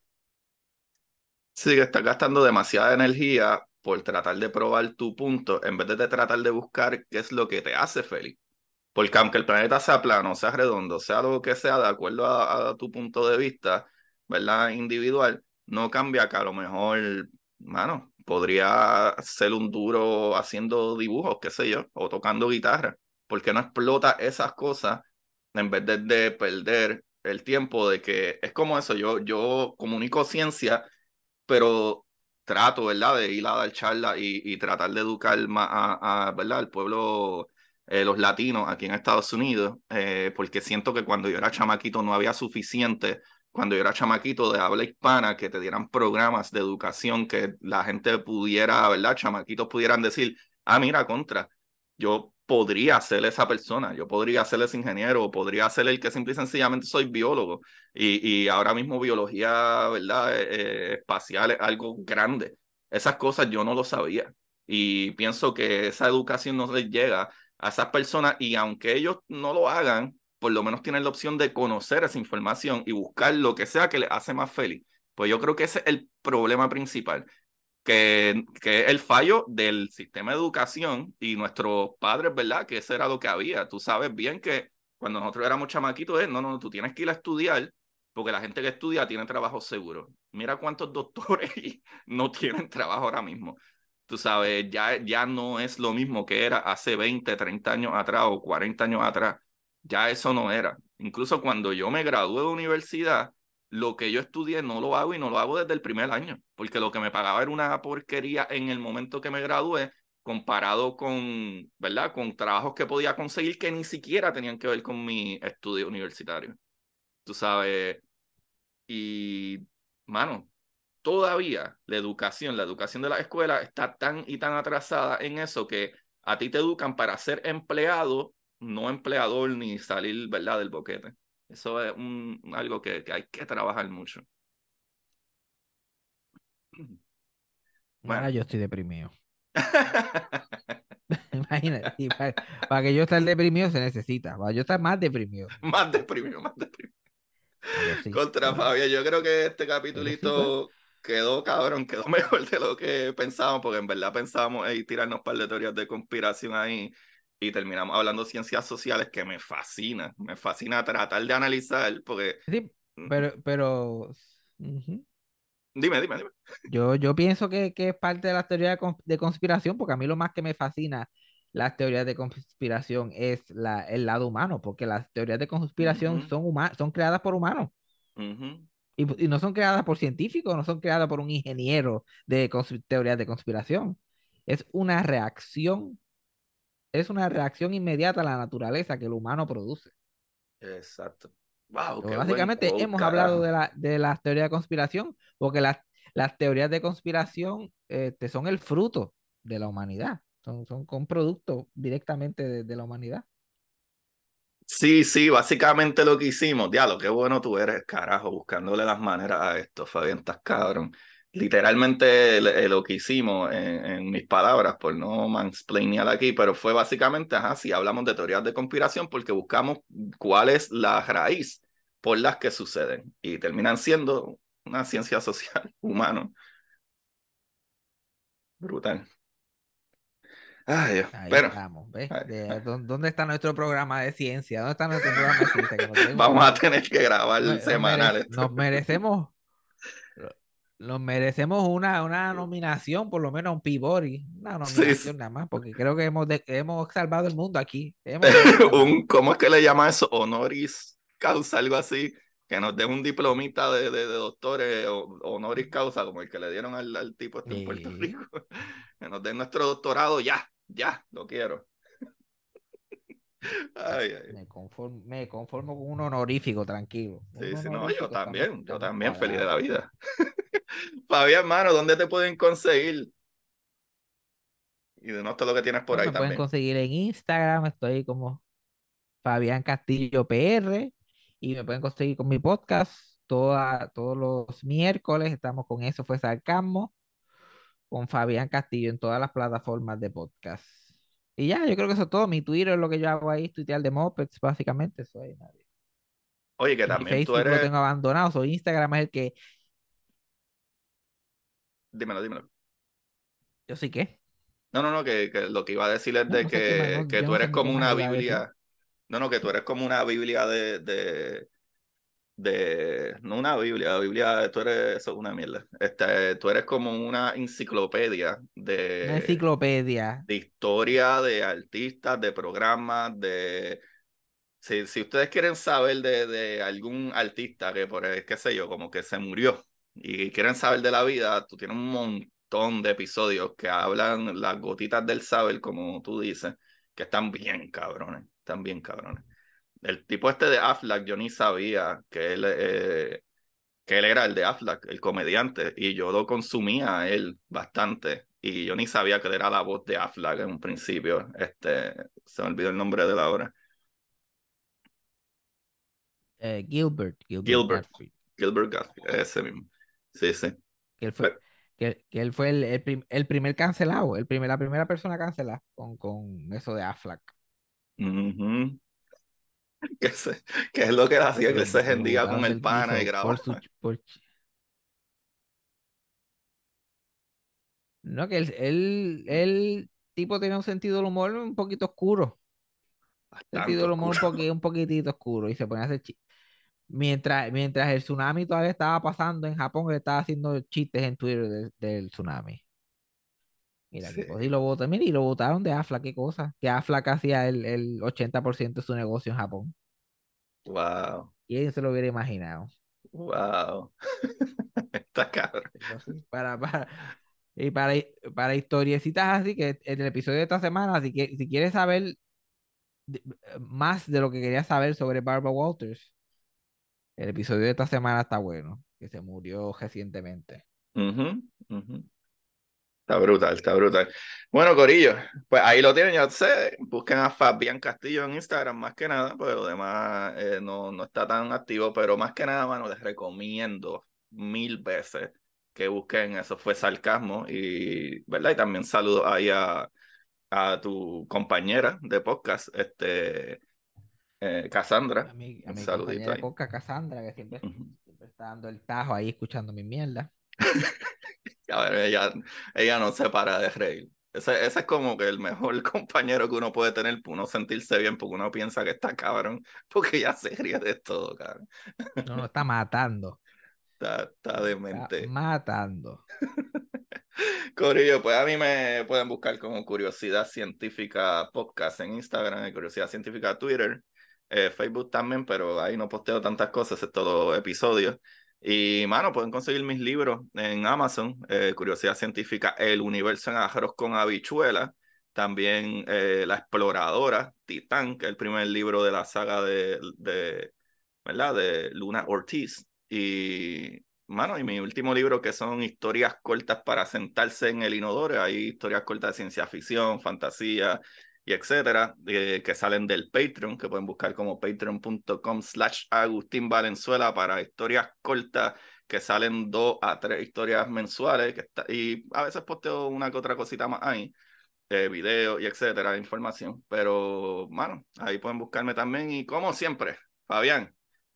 Sí, que estás gastando demasiada energía por tratar de probar tu punto en vez de tratar de buscar qué es lo que te hace feliz. Porque aunque el planeta sea plano, sea redondo, sea lo que sea, de acuerdo a, a tu punto de vista, ¿verdad? Individual, no cambia que a lo mejor, mano, podría ser un duro haciendo dibujos, qué sé yo, o tocando guitarra. ¿Por qué no explota esas cosas en vez de, de perder el tiempo de que es como eso? Yo, yo comunico ciencia, pero trato, ¿verdad?, de ir a dar charla y, y tratar de educar más a, a, ¿verdad?, al pueblo eh, los latinos aquí en Estados Unidos, eh, porque siento que cuando yo era chamaquito no había suficiente, cuando yo era chamaquito de habla hispana, que te dieran programas de educación, que la gente pudiera, ¿verdad? Chamaquitos pudieran decir, ah, mira, contra, yo podría ser esa persona, yo podría ser ese ingeniero, podría ser el que simple y sencillamente soy biólogo, y, y ahora mismo biología, ¿verdad? Eh, eh, espacial es algo grande. Esas cosas yo no lo sabía. Y pienso que esa educación no les llega a esas personas y aunque ellos no lo hagan, por lo menos tienen la opción de conocer esa información y buscar lo que sea que les hace más feliz. Pues yo creo que ese es el problema principal, que, que es el fallo del sistema de educación y nuestros padres, ¿verdad? Que ese era lo que había. Tú sabes bien que cuando nosotros éramos chamaquitos, es, no, no, tú tienes que ir a estudiar porque la gente que estudia tiene trabajo seguro. Mira cuántos doctores no tienen trabajo ahora mismo tú sabes, ya, ya no es lo mismo que era hace 20, 30 años atrás o 40 años atrás. Ya eso no era. Incluso cuando yo me gradué de universidad, lo que yo estudié no lo hago y no lo hago desde el primer año, porque lo que me pagaba era una porquería en el momento que me gradué, comparado con, ¿verdad? Con trabajos que podía conseguir que ni siquiera tenían que ver con mi estudio universitario. Tú sabes, y, mano, todavía la educación, la educación de la escuela está tan y tan atrasada en eso que a ti te educan para ser empleado, no empleador ni salir, ¿verdad?, del boquete. Eso es un, algo que, que hay que trabajar mucho. Bueno, Ahora yo estoy deprimido. Imagínate, para, para, que yo esté deprimido se necesita, para yo estar más deprimido. Más deprimido, más deprimido. Sí, Contra Fabio, yo creo que este capítulito quedó cabrón, quedó mejor de lo que pensábamos, porque en verdad pensábamos en tirarnos un par de teorías de conspiración ahí y terminamos hablando de ciencias sociales que me fascina, me fascina tratar de analizar, porque... Sí, pero... pero... Dime, dime, dime. Yo, yo pienso que, que, es parte de la teoría de conspiración, porque a mí lo más que me fascina las teorías de conspiración es la, el lado humano, porque las teorías de conspiración uh -huh. son, son creadas por humanos. Uh -huh. Y, y, no son creadas por científicos, no son creadas por un ingeniero de teorías de conspiración. Es una reacción, es una reacción inmediata a la naturaleza que el humano produce. Exacto. Wow, qué básicamente buen... oh, hemos hablado de, la, de las teorías de conspiración, porque las, las teorías de conspiración este, son el fruto de la humanidad, son, son con producto directamente de, de la humanidad. Sí, sí, básicamente lo que hicimos, diablo, qué bueno tú eres, carajo, buscándole las maneras a esto, Fabián, estás cabrón. Literalmente lo que hicimos, en, en, mis palabras, por no mansplainear aquí, pero fue básicamente, ajá, si hablamos de teorías de conspiración, porque buscamos cuál es la raíz por las que suceden y terminan siendo una ciencia social, humano. Brutal. Ay, Dios. Ahí pero, estamos, ¿ves? De, ¿Dónde está nuestro programa de ciencia? ¿Dónde está nuestro programa de ciencia? Vamos a tener que grabar nos, semanales. Nos, merecemos, nos merecemos una, una nominación, por lo menos un Peabody, una nominación sí. nada más, porque creo que hemos, de, hemos salvado el mundo aquí. Un, ¿Cómo es que le llama eso? Honoris causa, algo así que nos dé un diplomita de, de, de doctores o, honoris causa, como el que le dieron al, al tipo este en Puerto Rico. Que nos den nuestro doctorado ya, ya, lo quiero. Ay, ay. Me, conformo, me, conformo, con un honorífico, tranquilo. Sí, sí, no, yo también, yo también, feliz de la vida. Fabián, hermano, ¿dónde te pueden conseguir? Y de no todo lo que tienes por ahí me también. pueden conseguir en Instagram, estoy como Fabián Castillo PR y me pueden conseguir con mi podcast toda, todos los miércoles. Estamos con eso, fue Sarcasmo, con Fabián Castillo en todas las plataformas de podcast. Y ya, yo creo que eso es todo. Mi Twitter es lo que yo hago ahí, tuitear de mopeds, básicamente. Eso ahí, nadie. Oye, que también tú Facebook lo eres. tengo abandonado. So Instagram es el que. Dímelo, dímelo. Yo sí que. No, no, no, que, que lo que iba a decir es No, de no sé que, no, que tú eres como una. Biblia. No, no, que tú eres como una Biblia de, de, de, no una Biblia, la Biblia, tú eres, eso es una mierda. Este, tú eres como una enciclopedia Una de, enciclopedia. de historia, de artistas, de programas, de... Si, si ustedes quieren saber de, de algún artista que, por qué sé yo, como que se murió y quieren saber de la vida, tú tienes un montón de episodios que hablan las gotitas del saber, como tú dices, que están bien cabrones, están bien cabrones. El tipo este de Aflac, yo ni sabía que él, eh, que él era el de Aflac, el comediante, y yo lo consumía a él bastante, y yo ni sabía que él era la voz de Aflac en un principio. Este, se me olvidó el nombre de la obra. Eh, Gilbert, Gilbert, Gilbert. Gottfried, Gilbert ese mismo. Sí, sí. que él fue, que, que él fue el, el, prim- el primer cancelado, el primer, la primera persona cancelada con, con eso de Aflac. Ujú. Que, se- que es lo que él hacía, Que él se gendía con el pana y grababa. No, que él, él, tipo tenía un sentido del humor un poquito oscuro. Sentido Tanto del humor un, poquitito oscuro. Y se ponía a hacer chi- Mientras, mientras el tsunami todavía estaba pasando en Japón, él estaba haciendo chistes en Twitter del, del tsunami. Mira, Sí. y lo votaron, mira, y lo votaron de Aflac, qué cosa. Que Aflac hacía el, el 80% de su negocio en Japón. Wow, ¿Quién se lo hubiera imaginado? wow. Está cabrón. Para, para, y para, para historiecitas así, que en el episodio de esta semana, si, que, si quieres saber más de lo que quería saber sobre Barbara Walters, el episodio de esta semana está bueno, que se murió recientemente. Ujú, ujú. Está brutal, está brutal. Bueno, Corillo, pues ahí lo tienen, ya sé. Busquen a Fabián Castillo en Instagram, más que nada, pues lo demás eh, no, no está tan activo, pero más que nada, mano, les recomiendo mil veces que busquen Eso fue sarcasmo y, ¿verdad? Y también saludo ahí a, a tu compañera de podcast, este, eh, Cassandra. A mi, a Un mi saludito compañera de ahí. podcast Cassandra, que siempre, siempre está dando el tajo ahí escuchando mi mierda. A ver, ella, ella no se para de reír. Ese, ese es como que el mejor compañero que uno puede tener para uno sentirse bien, porque uno piensa que está cabrón, porque ella se ríe de todo, cabrón. No, no, está matando. Está, está Está demente. matando. Corillo, pues a mí me pueden buscar como Curiosidad Científica Podcast en Instagram, y Curiosidad Científica Twitter, eh, Facebook también, pero ahí no posteo tantas cosas, es todo episodios. Y, mano, pueden conseguir mis libros en Amazon, eh, Curiosidad Científica, El Universo en Arroz con Habichuela, también eh, La Exploradora, Titán, que es el primer libro de la saga de, de ¿verdad? De Luna Ortiz. Y, mano, y mi último libro que son historias cortas para sentarse en el inodoro. Hay historias cortas de ciencia ficción, fantasía y etcétera, eh, que salen del Patreon, que pueden buscar como patreon.com slash Agustín Valenzuela para historias cortas que salen dos a tres historias mensuales que está, y a veces posteo una que otra cosita más ahí eh, video y etcétera, información. Pero, mano, ahí pueden buscarme también. Y como siempre, Fabián,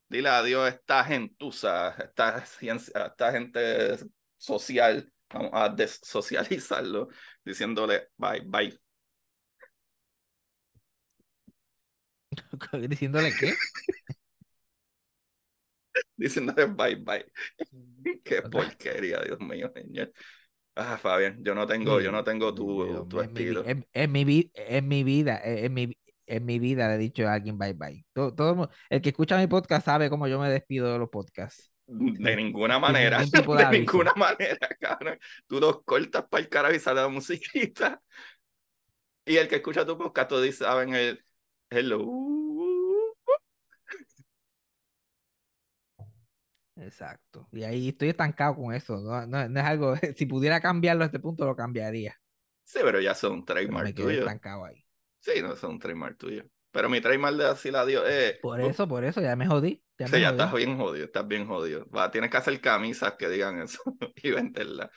dile adiós a esta gentuza, a esta, esta gente social. Vamos a desocializarlo diciéndole bye, bye. Diciéndole qué. Diciéndole bye, bye. Qué porquería, Dios mío, señor. Ah, Fabián, yo no tengo, yo no tengo tu, tu en, mi, estilo. en, en mi, vi- en mi vida, en mi, en mi vida le he dicho a alguien bye bye. Todo, todo el, que escucha mi podcast sabe cómo yo me despido de los podcasts. De ninguna manera, ningún de ninguna manera, cabrón. Tú los cortas para el carajo y sale la musiquita. Y el que escucha tu podcast, dices, saben el hello. Exacto. Y ahí estoy estancado con eso. No, no- no es algo, si pudiera cambiarlo a este punto, lo cambiaría. Sí, pero ya son Pero trademark me quedé tuyo. estancado ahí. Sí, no son trademark tuyo. Pero mi trademark de así la dio eh, Por uh, eso, por eso, ya me jodí. Ya sí, me ya jodí. estás bien jodido, estás bien jodido. Va, tienes que hacer camisas que digan eso y venderlas.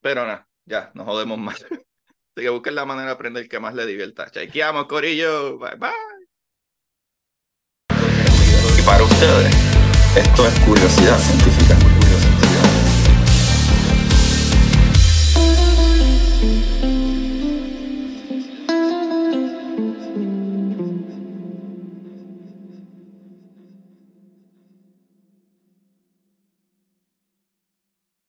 Pero nada, ya, no jodemos más. Así que busquen la manera de aprender que más le divierta. Chequeamos, Corillo. Bye bye. Y para ustedes, esto es curiosidad científica.